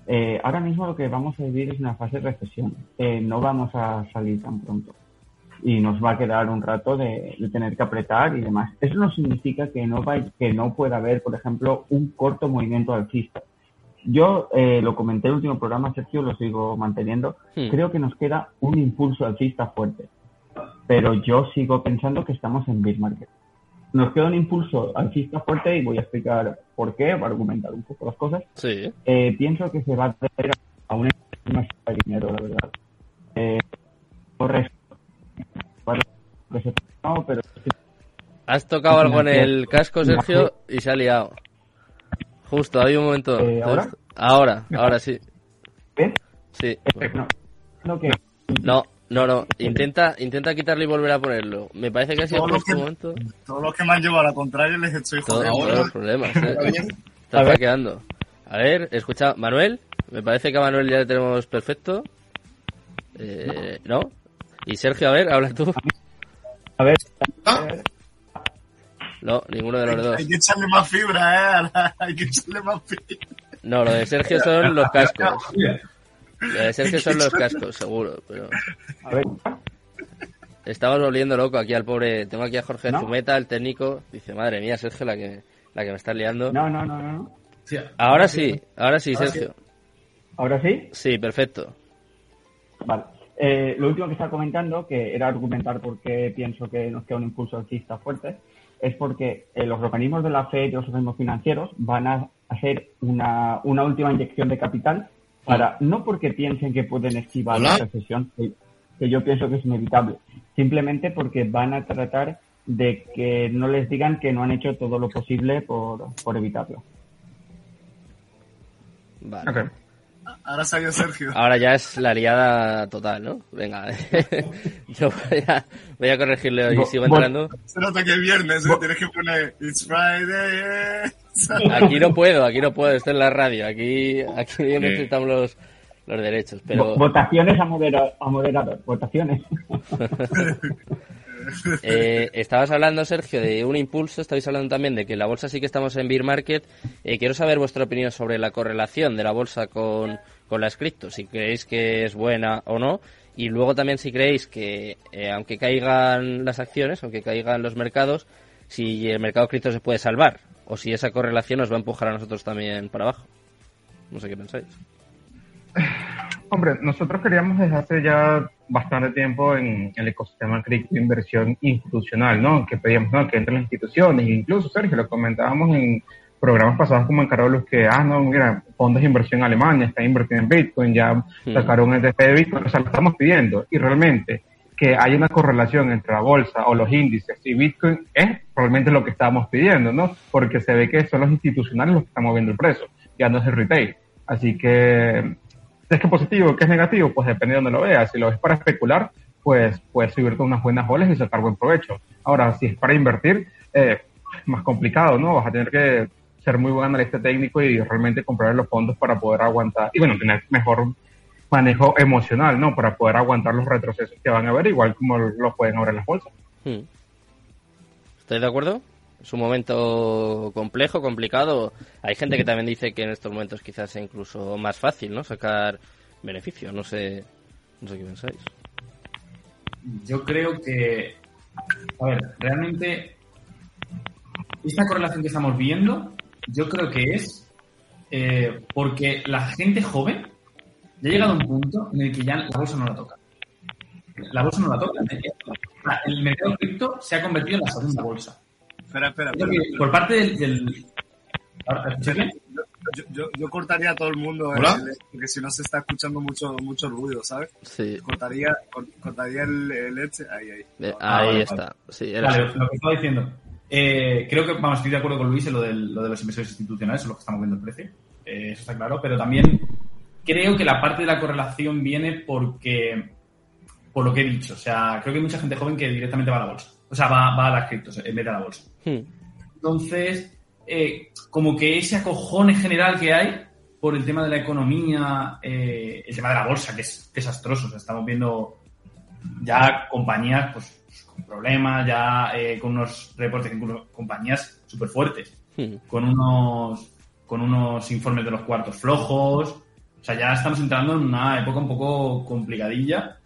Eh, ahora mismo lo que vamos a vivir es una fase de recesión. Eh, no vamos a salir tan pronto. Y nos va a quedar un rato de, de tener que apretar y demás. Eso no significa que no, que no pueda haber, por ejemplo, un corto movimiento alcista. Yo eh, lo comenté en el último programa, Sergio, lo sigo manteniendo. Hmm. Creo que nos queda un impulso alcista fuerte. Pero yo sigo pensando que estamos en bear market. Nos queda un impulso alcista fuerte y voy a explicar por qué, para argumentar un poco las cosas. Sí. Eh, pienso que se va a hacer a un más de dinero, la verdad. Eh, pero Has tocado algo en el casco, Sergio, y se ha liado. Justo, hay un momento. Eh, ¿ahora? Ahora, ahora sí. ¿ves? Sí. No, no que No, no, no. Intenta, intenta quitarlo y volver a ponerlo. Me parece que ha sido justo un momento. Todos los que me han llevado a la contraria les estoy jodiendo. todos los problemas. ¿eh? ¿Está quedando. A ver, escucha, Manuel. Me parece que a Manuel ya le tenemos perfecto. Eh, ¿No? Y Sergio, a ver, habla tú. a ver, Ah, No, ninguno de los dos. Hay que echarle más fibra, ¿eh? Hay que echarle más fibra. No, lo de Sergio son los cascos. Lo de Sergio son los cascos, seguro. Pero A ver, estamos volviendo loco aquí al pobre. Tengo aquí a Jorge ¿No? Zumeta, el técnico. Dice, madre mía, Sergio, la que, la que me está liando. no, no, no, no. Sí, Ahora sí, ahora sí, Ahora Sergio. ¿Ahora sí? Sí, perfecto. Vale. Eh, lo último que estaba comentando, que era argumentar por qué pienso que nos queda un impulso alcista fuerte, es porque eh, los organismos de la FED y los organismos financieros van a hacer una, una última inyección de capital para, no porque piensen que pueden esquivar Hola. la recesión, que, que yo pienso que es inevitable, simplemente porque van a tratar de que no les digan que no han hecho todo lo posible por, por evitarlo. Vale. Ahora salió Sergio. Ahora ya es la liada total, ¿no? Venga, yo voy a, voy a corregirle y Bo- sigo entrando. Se nota que es viernes, ¿eh? Tienes que poner It's Friday. eh. Aquí no puedo, aquí no puedo, esto es la radio, aquí, aquí Sí. necesitamos los, los derechos, pero Votaciones a, modera- a moderador, votaciones. eh, estabas hablando, Sergio, de un impulso, estabais hablando también de que en la bolsa sí que estamos en bear market. Eh, quiero saber vuestra opinión sobre la correlación de la bolsa con, con las criptos, si creéis que es buena o no, y luego también si creéis que, eh, aunque caigan las acciones, aunque caigan los mercados, si el mercado cripto se puede salvar, o si esa correlación nos va a empujar a nosotros también para abajo. No sé qué pensáis. Hombre, nosotros queríamos desde hace ya bastante tiempo en el ecosistema cripto inversión institucional, ¿no? Que pedíamos ¿no? que entren las instituciones, incluso Sergio, lo comentábamos en programas pasados como en Carolus, que, ah, no, mira, fondos de inversión en Alemania están invirtiendo en Bitcoin, ya sacaron un ETF de Bitcoin, o sea, lo estamos pidiendo. Y realmente que hay una correlación entre la bolsa o los índices y Bitcoin es realmente lo que estábamos pidiendo, ¿no? Porque se ve que son los institucionales los que están moviendo el precio, ya no es el retail. Así que es que positivo, que es negativo, pues depende de donde lo veas. Si lo ves para especular, pues puedes subirte unas buenas olas y sacar buen provecho. Ahora, si es para invertir, eh, más complicado, ¿no? Vas a tener que ser muy buen analista técnico y realmente comprar los fondos para poder aguantar y bueno, tener mejor manejo emocional, ¿no? Para poder aguantar los retrocesos que van a haber, igual como lo pueden haber en las bolsas. Hmm. ¿Estáis de acuerdo? Es un momento complejo, complicado. Hay gente que también dice que en estos momentos quizás sea incluso más fácil, ¿no? Sacar beneficios. No sé, no sé qué pensáis. Yo creo que, a ver, realmente esta correlación que estamos viendo, yo creo que es eh, porque la gente joven ya ha llegado a un punto en el que ya la bolsa no la toca. La bolsa no la toca. Sea, El mercado cripto se ha convertido en la segunda bolsa. Espera, espera, espera. que por parte del... del... ¿Ahora, ¿escuchas bien? Yo, yo, yo cortaría a todo el mundo, eh, porque si no se está escuchando mucho mucho ruido, ¿sabes? Sí, Cortaría, cor- cortaría el, el Edge, ahí, ahí. eh, Ah, ahí vale, está. Sí, era Vale, lo que estaba diciendo. Eh, creo que vamos, estoy de acuerdo con Luis en lo, del- lo de los inversores institucionales, son los que estamos viendo el precio. Eh, eso está claro, pero también creo que la parte de la correlación viene porque, por lo que he dicho, o sea, creo que hay mucha gente joven que directamente va a la bolsa. O sea, va, va a las criptos en vez de a la bolsa. Hmm. Entonces, eh, como que ese acojone general que hay por el tema de la economía, eh, el tema de la bolsa, que es desastroso. O sea, estamos viendo ya compañías pues, con problemas, ya eh, con unos reportes, incluso compañías súper fuertes, Hmm. con unos, con unos informes de los cuartos flojos. O sea, ya estamos entrando en una época un poco complicadilla.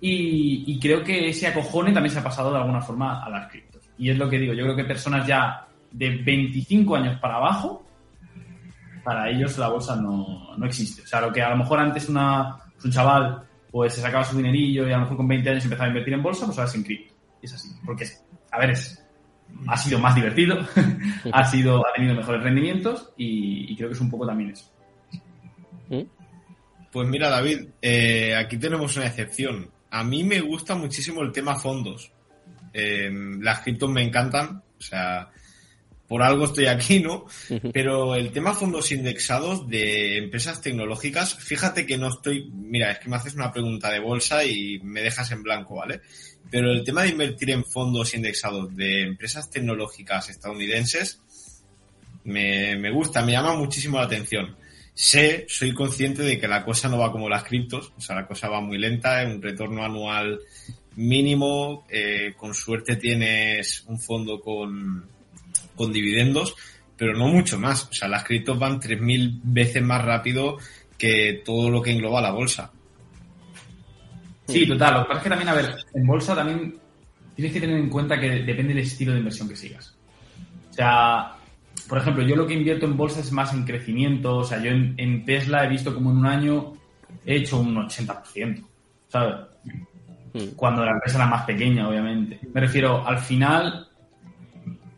Y, y creo que ese acojone también se ha pasado de alguna forma a las criptos. Y es lo que digo, yo creo que personas ya de 25 años para abajo, para ellos la bolsa no, no existe. O sea, lo que a lo mejor antes una, un chaval pues se sacaba su dinerillo y a lo mejor con 20 años empezaba a invertir en bolsa, pues ahora es en cripto. Y es así. Porque, a ver, es, ha sido más divertido, ha, sido, ha tenido mejores rendimientos y, y creo que es un poco también eso. Hmm. Pues mira, David, eh, aquí tenemos una excepción. A mí me gusta muchísimo el tema fondos. Eh, las criptos me encantan, o sea, por algo estoy aquí, ¿no? Pero el tema fondos indexados de empresas tecnológicas, fíjate que no estoy, mira, es que me haces una pregunta de bolsa y me dejas en blanco, ¿vale? Pero el tema de invertir en fondos indexados de empresas tecnológicas estadounidenses me, me gusta, me llama muchísimo la atención. Sé, soy consciente de que la cosa no va como las criptos, o sea, la cosa va muy lenta, un retorno anual mínimo, eh, con suerte tienes un fondo con, con dividendos, pero no mucho más. O sea, las criptos van 3.000 veces más rápido que todo lo que engloba la bolsa. Sí, total. Lo que pasa es que también, a ver, en bolsa también tienes que tener en cuenta que depende del estilo de inversión que sigas. O sea, por ejemplo, yo lo que invierto en bolsa es más en crecimiento. O sea, yo en, en Tesla he visto como en un año he hecho un 80%, ¿sabes? Cuando la empresa era más pequeña, obviamente. Me refiero, al final,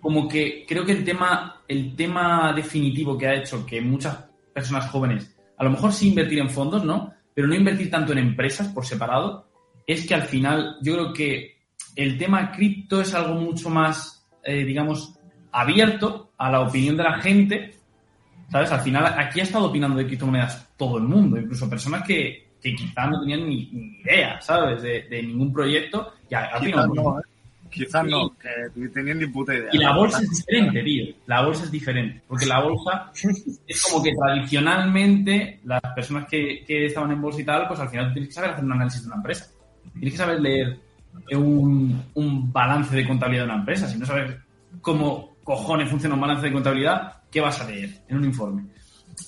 como que creo que el tema, el tema definitivo que ha hecho que muchas personas jóvenes, a lo mejor sí invertir en fondos, ¿no? Pero no invertir tanto en empresas por separado, es que al final yo creo que el tema cripto es algo mucho más, eh, digamos, abierto a la opinión de la gente, ¿sabes? Al final aquí ha estado opinando de criptomonedas todo el mundo, incluso personas que, que quizás no tenían ni, ni idea, ¿sabes? De, de ningún proyecto, ya ha Quizás opinado no, ¿eh? Quizás no, que tenían ni puta idea. Y la bolsa es diferente, tío. La bolsa es diferente. Porque la bolsa es como que tradicionalmente las personas que, que estaban en bolsa y tal, pues al final tienes que saber hacer un análisis de una empresa. Tienes que saber leer un, un balance de contabilidad de una empresa. Si no sabes cómo cojones funciona un balance de contabilidad, ¿qué vas a leer en un informe?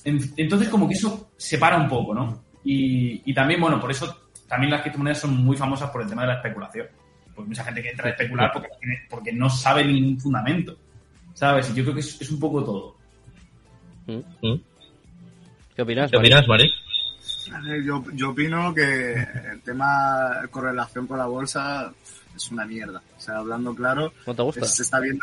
En- Entonces, como que eso separa un poco, ¿no? Y, y también, bueno, por eso también las criptomonedas son muy famosas por el tema de la especulación. Pues mucha gente que entra a especular porque, porque no sabe ningún fundamento. ¿Sabes? Y yo creo que es, es un poco todo. ¿Qué opinas? ¿Qué Mari? opinas, Mari? Yo, yo opino que el tema correlación con la bolsa es una mierda. O sea, hablando claro, ¿No te gusta? se está viendo.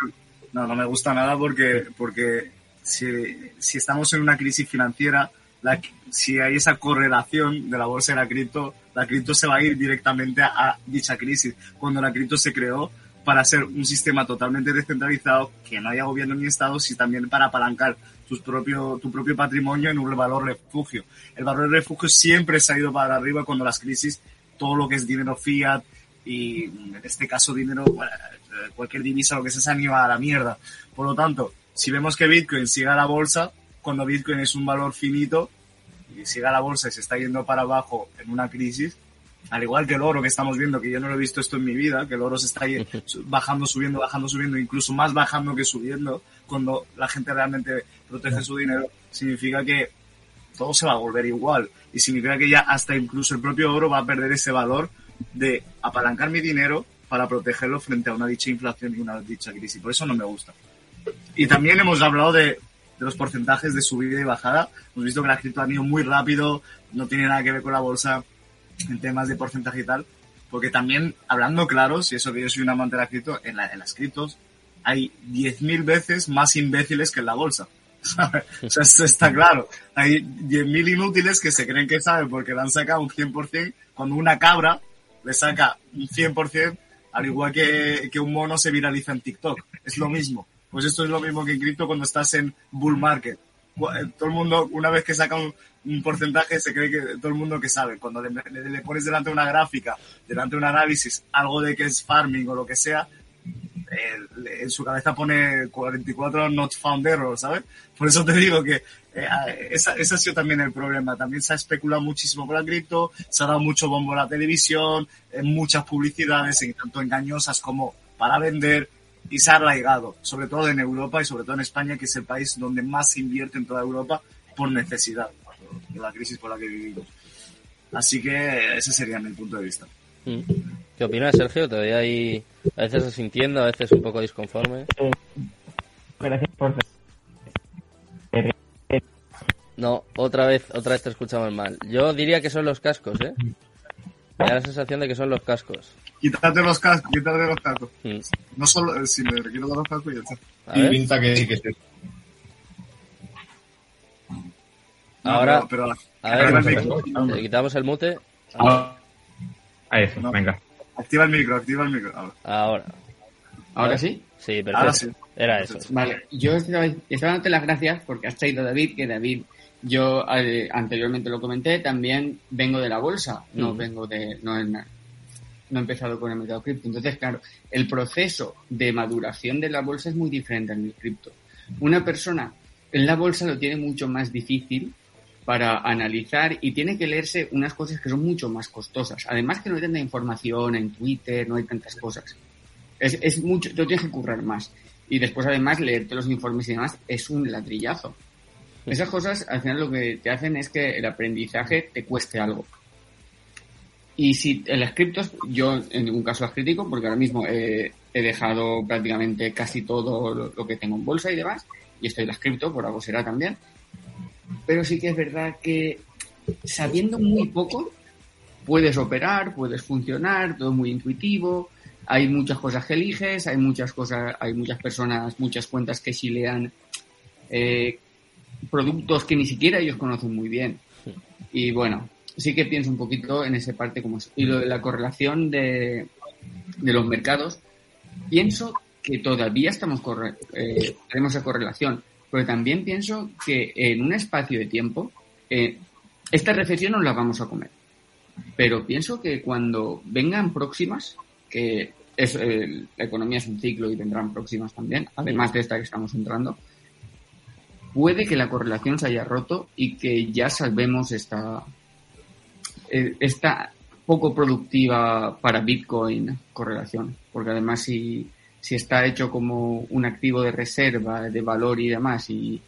No, no me gusta nada porque, porque si, si estamos en una crisis financiera, la, si hay esa correlación de la bolsa y la cripto, la cripto se va a ir directamente a, a dicha crisis. Cuando la cripto se creó para ser un sistema totalmente descentralizado, que no haya gobierno ni Estado, sino también para apalancar tus propio, tu propio patrimonio en un valor refugio. El valor refugio siempre se ha ido para arriba cuando las crisis, todo lo que es dinero fiat y en este caso dinero, eh, cualquier divisa, lo que sea, se han ido a la mierda. Por lo tanto, si vemos que Bitcoin sigue a la bolsa, cuando Bitcoin es un valor finito y sigue a la bolsa y se está yendo para abajo en una crisis, al igual que el oro que estamos viendo, que yo no lo he visto esto en mi vida, que el oro se está bajando, subiendo, bajando, subiendo, incluso más bajando que subiendo, cuando la gente realmente protege su dinero, significa que todo se va a volver igual. Y significa que ya hasta incluso el propio oro va a perder ese valor de apalancar mi dinero para protegerlo frente a una dicha inflación y una dicha crisis. Por eso no me gusta. Y también hemos hablado de, de los porcentajes de subida y bajada. Hemos visto que la cripto ha ido muy rápido, no tiene nada que ver con la bolsa en temas de porcentaje y tal. Porque también, hablando claros, y eso que yo soy un amante de la cripto, en, la- en las criptos hay 10.000 veces más imbéciles que en la bolsa. O sea, eso está claro. Hay 10.000 inútiles que se creen que saben porque le han sacado un 100% cuando una cabra le saca un 100%, al igual que, que un mono se viraliza en TikTok. Es lo mismo. Pues esto es lo mismo que en cripto cuando estás en bull market. Eh, Todo el mundo, una vez que saca un, porcentaje, se cree que todo el mundo que sabe. Cuando le, pones delante una gráfica, delante un análisis, algo de que es farming o lo que sea, en su cabeza pone 44 not found error, ¿sabes? Por eso te digo que eh, ese ha sido también el problema. También se ha especulado muchísimo con la cripto, se ha dado mucho bombo a la televisión, en muchas publicidades, tanto engañosas como para vender, y se ha arraigado, sobre todo en Europa y sobre todo en España, que es el país donde más se invierte en toda Europa por necesidad, de la crisis por la que vivimos. Así que ese sería mi punto de vista. Mm. ¿Qué opinas, Sergio? Te veo ahí a veces asintiendo, a veces un poco disconforme. Gracias por... No, otra vez, otra vez te escuchamos mal. Yo diría que son los cascos, ¿eh? Me da la sensación de que son los cascos. Quítate los cascos, quítate los cascos. Mm. No solo, eh, si me quiero dar los cascos y ya está. A Y ver, pinta que sí que sí. No, ahora, pero, pero a el ver, micro. le quitamos el mute. Ah, a eso, No. venga. Activa el micro, activa el micro. Ahora, Ahora. ¿Ahora sí? Sí, perfecto. Ahora sí. Era eso. Vale, yo estaba, estaba dándote las gracias porque has traído a David, que David, yo eh, anteriormente lo comenté, también vengo de la bolsa, no vengo de, no, en- no he empezado con el mercado cripto. Entonces, claro, el proceso de maduración de la bolsa es muy diferente al cripto. Una persona en la bolsa lo tiene mucho más difícil para analizar y tiene que leerse unas cosas que son mucho más costosas. Además que no hay tanta información en Twitter, no hay tantas cosas. Es, es mucho, te lo tienes que currar más. Y después, además, leerte los informes y demás es un ladrillazo. Esas cosas, al final, lo que te hacen es que el aprendizaje te cueste algo. Y si en las yo en ningún caso las critico, porque ahora mismo he dejado prácticamente casi todo lo, lo, que tengo en bolsa y demás, y estoy en las cripto, por algo será también. Pero sí que es verdad que sabiendo muy poco, puedes operar, puedes funcionar, todo muy intuitivo, hay muchas cosas que eliges, hay muchas cosas, hay muchas personas, muchas cuentas que chilean eh, productos que ni siquiera ellos conocen muy bien. Y bueno, sí que pienso un poquito en esa parte como es. Y lo de la correlación de, de los mercados, pienso que todavía estamos corre eh, tenemos esa correlación, pero también pienso que en un espacio de tiempo, eh, esta recesión nos la vamos a comer. Pero pienso que cuando vengan próximas, que es, eh, la economía es un ciclo y vendrán próximas también, además de esta que estamos entrando, puede que la correlación se haya roto y que ya salvemos esta, eh, esta poco productiva para Bitcoin correlación. Porque además si, si está hecho como un activo de reserva, de valor y demás, y,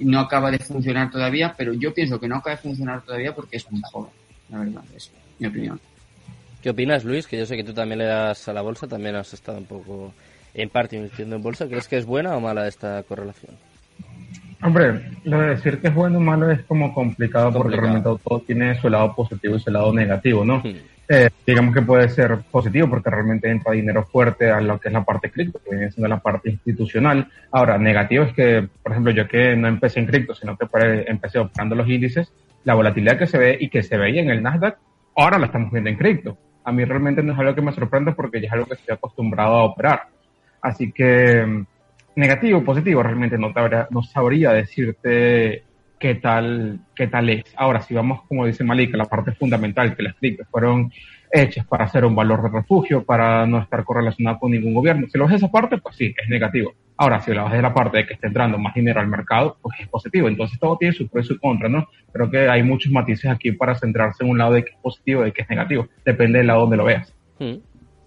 no acaba de funcionar todavía, pero yo pienso que no acaba de funcionar todavía porque es muy joven, la verdad, es mi opinión. ¿Qué opinas, Luis? Que yo sé que tú también le das a la bolsa, también has estado un poco en parte invirtiendo en bolsa. ¿Crees que es buena o mala esta correlación? Hombre, lo de decir que es bueno o malo es como complicado, porque realmente todo tiene su lado positivo y su lado negativo, ¿no? Eh, digamos que puede ser positivo porque realmente entra dinero fuerte a lo que es la parte cripto, que viene siendo la parte institucional. Ahora, negativo es que, por ejemplo, yo que no empecé en cripto, sino que empecé operando los índices, la volatilidad que se ve y que se veía en el Nasdaq, ahora la estamos viendo en cripto. A mí realmente no es algo que me sorprende porque ya es algo que estoy acostumbrado a operar. Así que negativo, positivo, realmente no, sabría, no sabría decirte qué tal, qué tal es. Ahora, si vamos, como dice Malika, la parte fundamental que las criptos fueron hechas para ser un valor de refugio, para no estar correlacionado con ningún gobierno. Si lo ves esa parte, pues sí, es negativo. Ahora, si lo ves de la parte de que está entrando más dinero al mercado, pues es positivo. Entonces todo tiene su pro y su contra, ¿no? Creo que hay muchos matices aquí para centrarse en un lado de que es positivo y de que es negativo. Depende del lado donde lo veas. Hmm.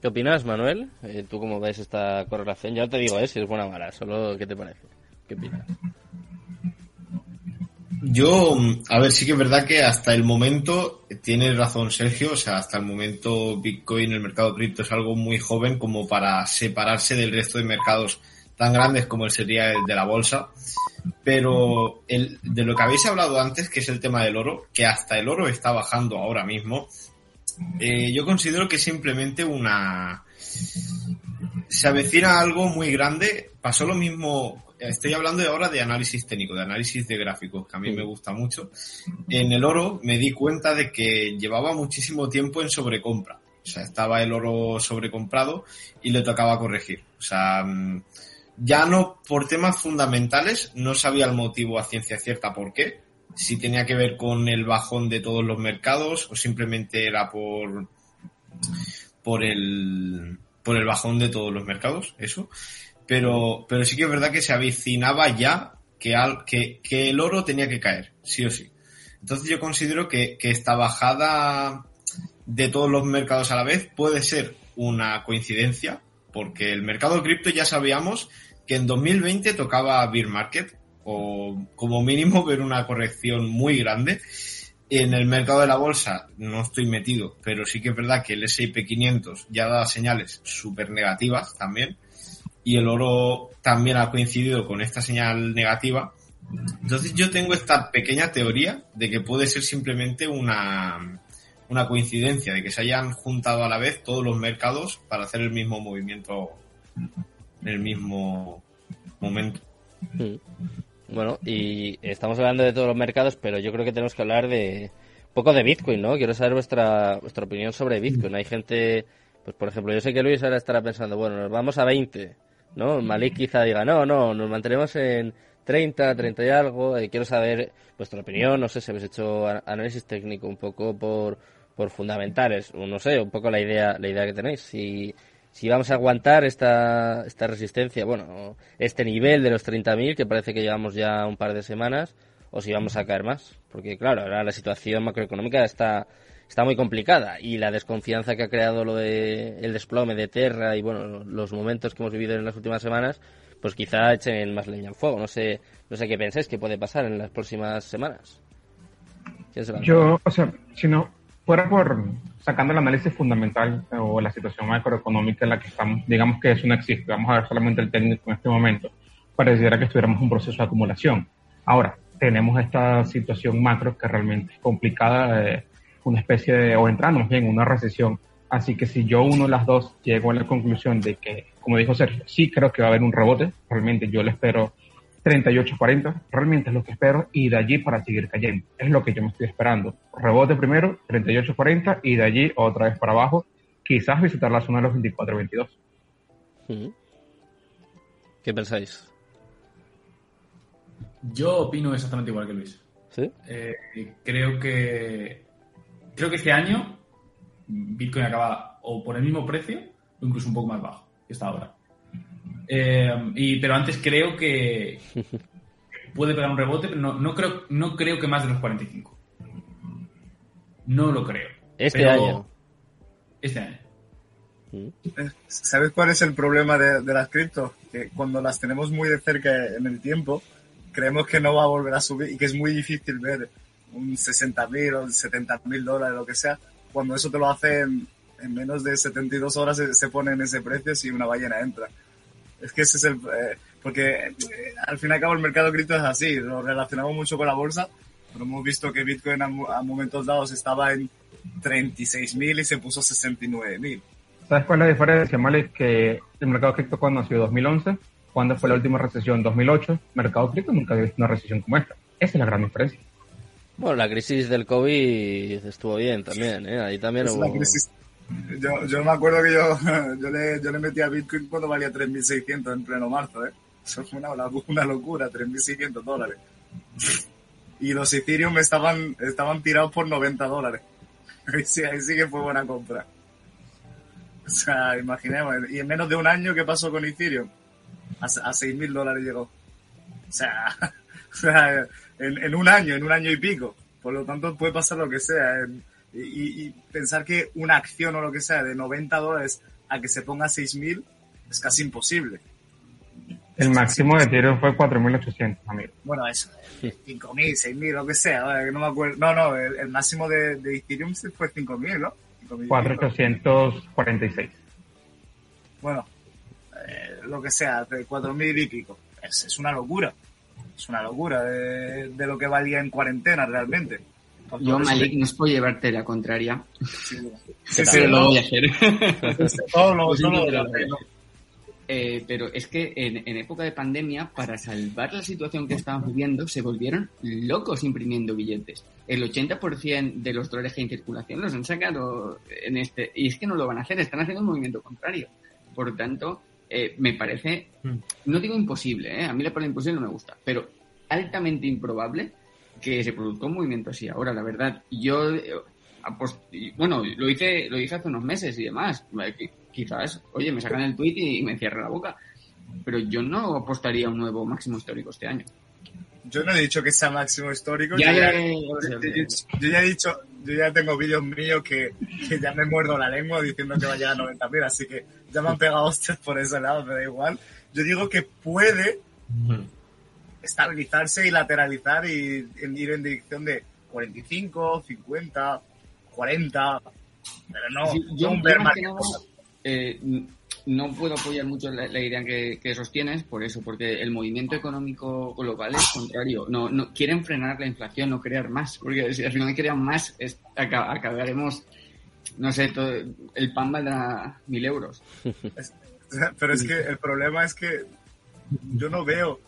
¿Qué opinas, Manuel? Eh, ¿Tú cómo ves esta correlación? Ya te digo, ¿eh? si es buena o mala, solo ¿qué te parece? ¿Qué opinas? Yo, a ver, sí que es verdad que hasta el momento, tiene razón Sergio, o sea, hasta el momento Bitcoin, el mercado cripto es algo muy joven como para separarse del resto de mercados tan grandes como el sería el de la bolsa. Pero el, de lo que habéis hablado antes, que es el tema del oro, que hasta el oro está bajando ahora mismo, eh, yo considero que simplemente una... Se avecina algo muy grande. Pasó lo mismo, estoy hablando ahora de análisis técnico, de análisis de gráficos, que a mí me gusta mucho. En el oro me di cuenta de que llevaba muchísimo tiempo en sobrecompra. O sea, estaba el oro sobrecomprado y le tocaba corregir. O sea, mm, ya no por temas fundamentales, no sabía el motivo a ciencia cierta por qué, si tenía que ver con el bajón de todos los mercados o simplemente era por por el por el bajón de todos los mercados, eso. Pero, pero sí que es verdad que se avicinaba ya que, al, que, que el oro tenía que caer, sí o sí. Entonces yo considero que, que esta bajada de todos los mercados a la vez puede ser una coincidencia, porque el mercado cripto ya sabíamos que en 2020 tocaba Beer Market, o como mínimo ver una corrección muy grande. En el mercado de la bolsa no estoy metido, pero sí que es verdad que el S&P 500 ya da señales súper negativas también y el oro también ha coincidido con esta señal negativa. Entonces yo tengo esta pequeña teoría de que puede ser simplemente una, una coincidencia, de que se hayan juntado a la vez todos los mercados para hacer el mismo movimiento en el mismo momento. Bueno, y estamos hablando de todos los mercados, pero yo creo que tenemos que hablar de un poco de Bitcoin, ¿no? Quiero saber vuestra, vuestra opinión sobre Bitcoin. Hay gente, pues por ejemplo, yo sé que Luis ahora estará pensando, bueno, nos vamos a 20, ¿no? Malik quizá diga, no, no, nos mantenemos en 30, 30 y algo. Y quiero saber vuestra opinión, no sé si habéis hecho análisis técnico un poco por, por fundamentales, o no sé, un poco la idea, la idea que tenéis. Si, si vamos a aguantar esta, esta resistencia, bueno, este nivel de los 30.000 que parece que llevamos ya un par de semanas, o si vamos a caer más. Porque claro, ahora la situación macroeconómica está, está muy complicada y la desconfianza que ha creado lo de el desplome de Terra y bueno, los momentos que hemos vivido en las últimas semanas, pues quizá echen más leña al fuego. No sé, no sé qué pensáis que puede pasar en las próximas semanas. Yo, o sea, si no fuera por sacando el análisis fundamental o la situación macroeconómica en la que estamos, digamos que eso no existe, vamos a ver solamente el técnico en este momento, pareciera que estuviéramos en un proceso de acumulación. Ahora, tenemos esta situación macro que realmente es complicada, eh, una especie de, o entramos en una recesión. Así que si yo uno las dos llego a la conclusión de que, como dijo Sergio, sí creo que va a haber un rebote, realmente yo le espero 38-40, realmente es lo que espero, y de allí para seguir cayendo. Es lo que yo me estoy esperando. Rebote primero, 38-40, y de allí otra vez para abajo, quizás visitar la zona de los 24-22. ¿Qué pensáis? Yo opino exactamente igual que Luis. ¿Sí? Eh, creo que creo que este año Bitcoin acaba o por el mismo precio o incluso un poco más bajo que está ahora. Eh, y, pero antes creo que puede pegar un rebote, pero no, no, creo, no creo que más de los 45. No lo creo. Este año. Este año. Mm. ¿Sabes cuál es el problema de, de las criptos? Que cuando las tenemos muy de cerca en el tiempo, creemos que no va a volver a subir y que es muy difícil ver un 60 mil o 70 mil dólares, lo que sea, cuando eso te lo hacen en menos de 72 horas se, pone en ese precio si una ballena entra. Es que ese es el... Eh, porque eh, al fin y al cabo el mercado cripto es así, lo relacionamos mucho con la bolsa, pero hemos visto que Bitcoin a, momentos dados estaba en 36 mil y se puso 69 mil. ¿Sabes cuál es la diferencia, Malik? Que el mercado cripto cuando nació 2011 ¿Cuándo fue la última recesión? 2008. Mercado cripto nunca había visto una recesión como esta. Esa es la gran diferencia. Bueno, la crisis del COVID estuvo bien también, ¿eh? Ahí también hubo... Yo, yo me acuerdo que yo, yo, le, yo le metí a Bitcoin cuando valía 3.600 en pleno marzo, ¿eh? Eso fue una, una locura, 3.600 dólares. Y los Ethereum estaban, estaban tirados por 90 dólares. Ahí sí, que fue buena compra. O sea, imaginemos. Y en menos de un año, ¿qué pasó con Ethereum? a, a 6 mil dólares llegó. O sea, en, un año, en un año y pico. Por lo tanto, puede pasar lo que sea. Y, pensar que una acción o lo que sea de 90 dólares a que se ponga 6 mil es casi imposible. El máximo de tiro fue 4.800, amigo. Bueno, eso, 5.000, 6.000, lo que sea, no me acuerdo. No, no, el, máximo de, de, Ethereum fue 5.000, ¿no? 4.846. Bueno, lo que sea, de cuatro mil y pico. Es, es, una locura. Es una locura de, de, lo que valía en cuarentena realmente. Yo, Malik, no es por llevarte la contraria. Sí, sí, pero lo voy a hacer. todo lo, todo lo, eh, pero es que en, en, época de pandemia, para salvar la situación que estaban viviendo, se volvieron locos imprimiendo billetes. El 80% de los dólares en circulación los han sacado en este. Y es que no lo van a hacer, están haciendo un movimiento contrario. Por tanto, eh, me parece, mm. no digo imposible, ¿eh? a mí la palabra imposible no me gusta, pero altamente improbable que se produzca un movimiento así. Ahora, la verdad, yo, eh, bueno, lo hice, lo hice hace unos meses y demás. Quizás, oye, me sacan el tweet y me cierran la boca. Pero yo no apostaría a un nuevo máximo histórico este año. Yo no he dicho que sea máximo histórico. Ya, yo, ya, yo, yo, ya he dicho, yo ya tengo vídeos míos que, que, ya me muerdo la lengua diciendo que va a llegar a 90.000, así que ya me han pegado hostias por ese lado, me da igual. Yo digo que puede estabilizarse y lateralizar y ir en dirección de 45, 50, 40, pero no, yo, no bear market. Eh, no puedo apoyar mucho la, la idea que, que, sostienes por eso, porque el movimiento económico global es contrario. No, no quieren frenar la inflación, no crear más, porque si al final crean más, es, acabaremos, no sé, todo, el pan valdrá mil euros. Pero es que el problema es que yo no veo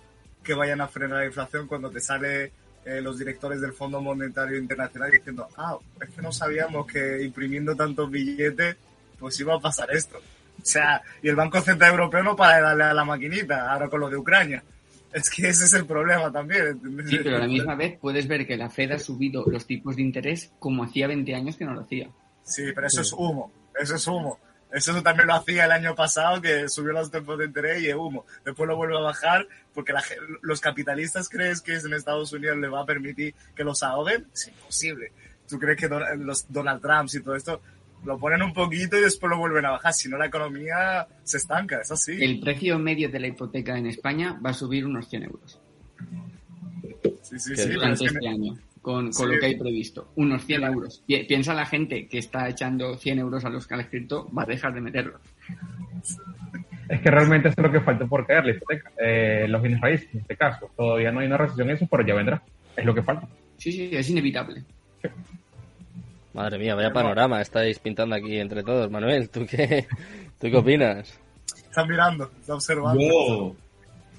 que vayan a frenar la inflación cuando te sale eh, los directores del Fondo Monetario Internacional diciendo, ah, es que no sabíamos que imprimiendo tantos billetes, pues iba a pasar esto. O sea, y el Banco Central Europeo no para de darle a la maquinita, ahora con lo de Ucrania. Es que ese es el problema también. Sí, pero a la misma vez puedes ver que la Fed ha subido los tipos de interés como hacía 20 años que no lo hacía. Sí, pero eso es humo, eso es humo. Eso también lo hacía el año pasado, que subió los tipos de interés y es humo. Después lo vuelve a bajar porque la, los capitalistas crees que en Estados Unidos le va a permitir que los ahoguen. Es imposible. ¿Tú crees que los Donald Trump y todo esto Lo ponen un poquito y después lo vuelven a bajar. Si no, la economía se estanca, es así. El precio medio de la hipoteca en España va a subir unos 100 euros Sí, sí, sí. pero durante es que- este año, con, con Sí. lo que hay previsto. Unos 100 euros. Pi- Piensa la gente que está echando 100 euros a los que han escrito, va a dejar de meterlos. Es que realmente eso es lo que falta por caer la hipoteca. Eh, los bienes raíces, en este caso. Todavía no hay una recesión en eso, pero ya vendrá. Es lo que falta. Sí, sí, es inevitable. Madre mía, vaya panorama estáis pintando aquí entre todos. Manuel, ¿tú qué, ¿tú qué opinas? Está mirando, está observando. Yo,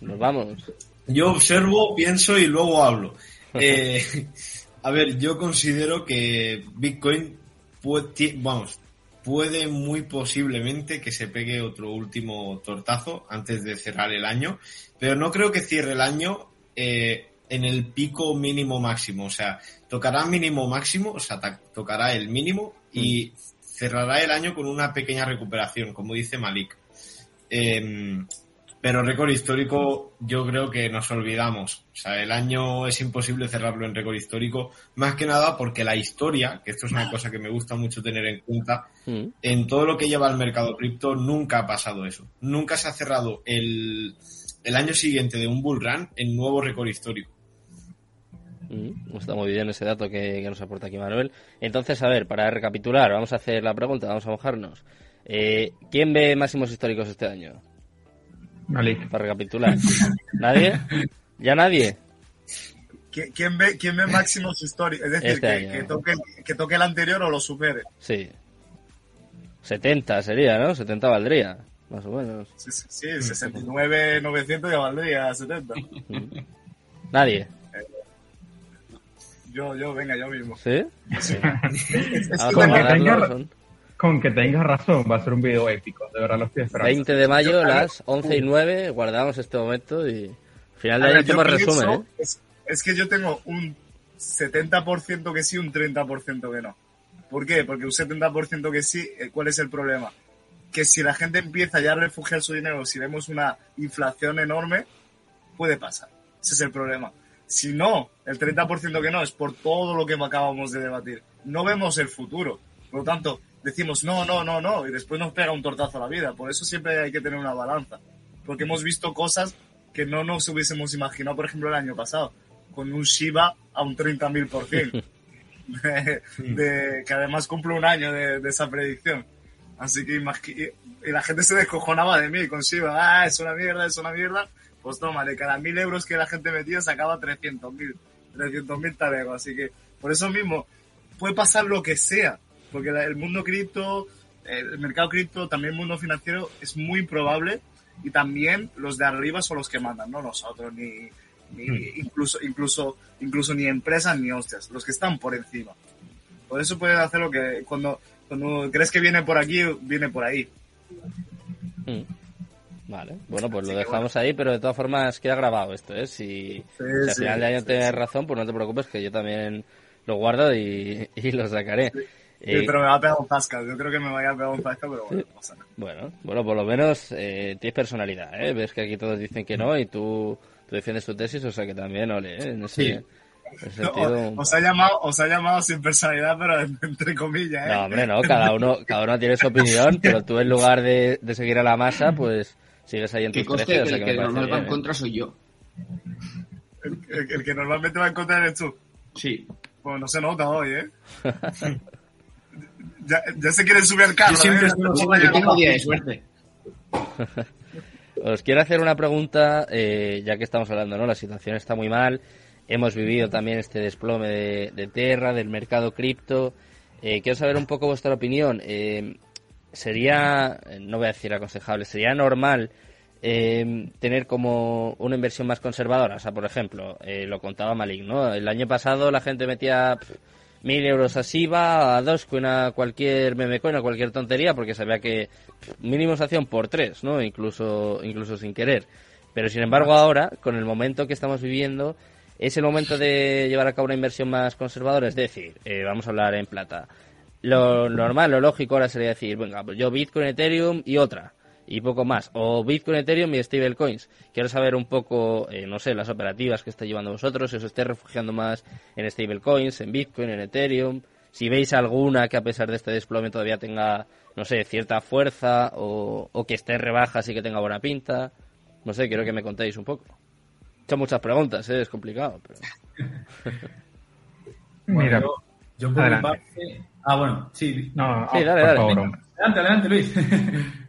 Nos vamos. yo observo, pienso y luego hablo. Eh, a ver, yo considero que Bitcoin puede, vamos, puede muy posiblemente que se pegue otro último tortazo antes de cerrar el año, pero no creo que cierre el año eh, en el pico mínimo máximo. O sea, tocará mínimo máximo, o sea, tocará el mínimo y cerrará el año con una pequeña recuperación, como dice Malik. Em, pero récord histórico, yo creo que nos olvidamos. O sea, el año es imposible cerrarlo en récord histórico, más que nada porque la historia, que esto es una cosa que me gusta mucho tener en cuenta, Mm. en todo lo que lleva el mercado cripto nunca ha pasado eso. Nunca se ha cerrado el, el año siguiente de un bull run en nuevo récord histórico. Mm, Está muy bien ese dato que, que nos aporta aquí Manuel. Entonces, a ver, para recapitular, vamos a hacer la pregunta, vamos a mojarnos. Eh, ¿Quién ve máximos históricos este año? Malik. Para recapitular. ¿Nadie? ¿Ya nadie? ¿Qui- ¿Quién ve, quién ve máximos históricos? Es decir, Este que, que toque, que toque el anterior o lo supere. Sí. 70 sería, ¿no? 70 valdría, más o menos. Sí, sí, sí 69, 900 ya valdría 70. ¿Nadie? Yo, yo, venga, yo mismo. ¿Sí? Es Vamos que a con que tenga- son Con que tengas razón, va a ser un video épico. De verdad lo estoy esperando. 20 de mayo, las 11 y 9, guardamos este momento y... Final de año hacemos resumen, ¿eh? es, es que yo tengo un 70% que sí, un 30% que no. ¿Por qué? Porque un 70% que sí, eh, ¿cuál es el problema? Que si la gente empieza ya a refugiar su dinero, si vemos una inflación enorme, puede pasar. Ese es el problema. Si no, el 30% que no, es por todo lo que acabamos de debatir. No vemos el futuro. Por lo tanto, decimos no, no, no, no, y después nos pega un tortazo a la vida. Por eso siempre hay que tener una balanza. Porque hemos visto cosas que no nos hubiésemos imaginado, por ejemplo, el año pasado, con un Shiba a un 30.000%. De, de- que además cumple un año de, de esa predicción. Así que imagi- y la gente se descojonaba de mí con Shiba. Ah, es una mierda, es una mierda. Pues toma, de cada mil euros que la gente metía sacaba 300.000. 300.000 talegos. Así que por eso mismo puede pasar lo que sea. Porque el mundo cripto, el mercado cripto, también el mundo financiero es muy improbable y también los de arriba son los que mandan, no nosotros, ni, ni incluso, incluso, incluso ni empresas ni hostias, los que están por encima. Por eso puedes hacer lo que cuando, cuando crees que viene por aquí, viene por ahí. Mm. Vale, bueno, pues Así lo dejamos ahí, pero de todas formas queda grabado esto, ¿eh? Si, si al sí, final de año sí, tienes sí. razón, pues no te preocupes que yo también lo guardo y, y lo sacaré. Sí, Eh, pero me va a pegar un zasca, yo creo que me vaya a pegar un zasca, pero bueno, no pasa nada. Bueno, bueno, por lo menos eh, tienes personalidad, ¿eh? Ves que aquí todos dicen que no y tú, tú defiendes tu tesis, o sea que también, ole, ¿eh? En ese, Sí. en ese No, sentido... os, ha llamado, os ha llamado sin personalidad, pero entre comillas, ¿eh? No, hombre, no, cada uno, cada uno tiene su opinión, pero tú en lugar de, de seguir a la masa, pues sigues ahí en tus conste trece, o que sea el que que me parece normal va en ¿eh? contra soy yo. El, el- el que normalmente va a encontrar eres tú. Sí. Pues no se nota hoy, ¿eh? ya, ya se quieren subir al carro, Yo siempre ¿eh? tengo día de suerte. Os quiero hacer una pregunta, eh, ya que estamos hablando, ¿no? La situación está muy mal. Hemos vivido también este desplome de, de Terra, del mercado cripto. Eh, quiero saber un poco vuestra opinión. Eh, sería, no voy a decir aconsejable, sería normal eh, tener como una inversión más conservadora. O sea, por ejemplo, eh, lo contaba Malik, ¿no? El año pasado la gente metía mil euros a Siva, a Dogecoin, a cualquier memecoin, a cualquier tontería, porque sabía que mínimo se hacían por tres, ¿no? Incluso, incluso sin querer. Pero sin embargo ahora, con el momento que estamos viviendo, es el momento de llevar a cabo una inversión más conservadora, es decir, eh, vamos a hablar en plata. Lo normal, lo lógico ahora sería decir, venga, pues yo Bitcoin, Ethereum y otra, y poco más. O Bitcoin, Ethereum y stablecoins. Quiero saber un poco, eh, no sé, las operativas que está llevando vosotros, si os estáis refugiando más en stablecoins, en Bitcoin, en Ethereum, si veis alguna que a pesar de este desplome todavía tenga, no sé, cierta fuerza o, o que esté en rebajas y que tenga buena pinta. No sé, quiero que me contéis un poco. He hecho muchas preguntas, ¿eh? es complicado. Pero... Mira, yo, yo por mi parte... Ah, bueno, sí. no, Sí, dale, por dale. favor. Adelante, adelante, Luis.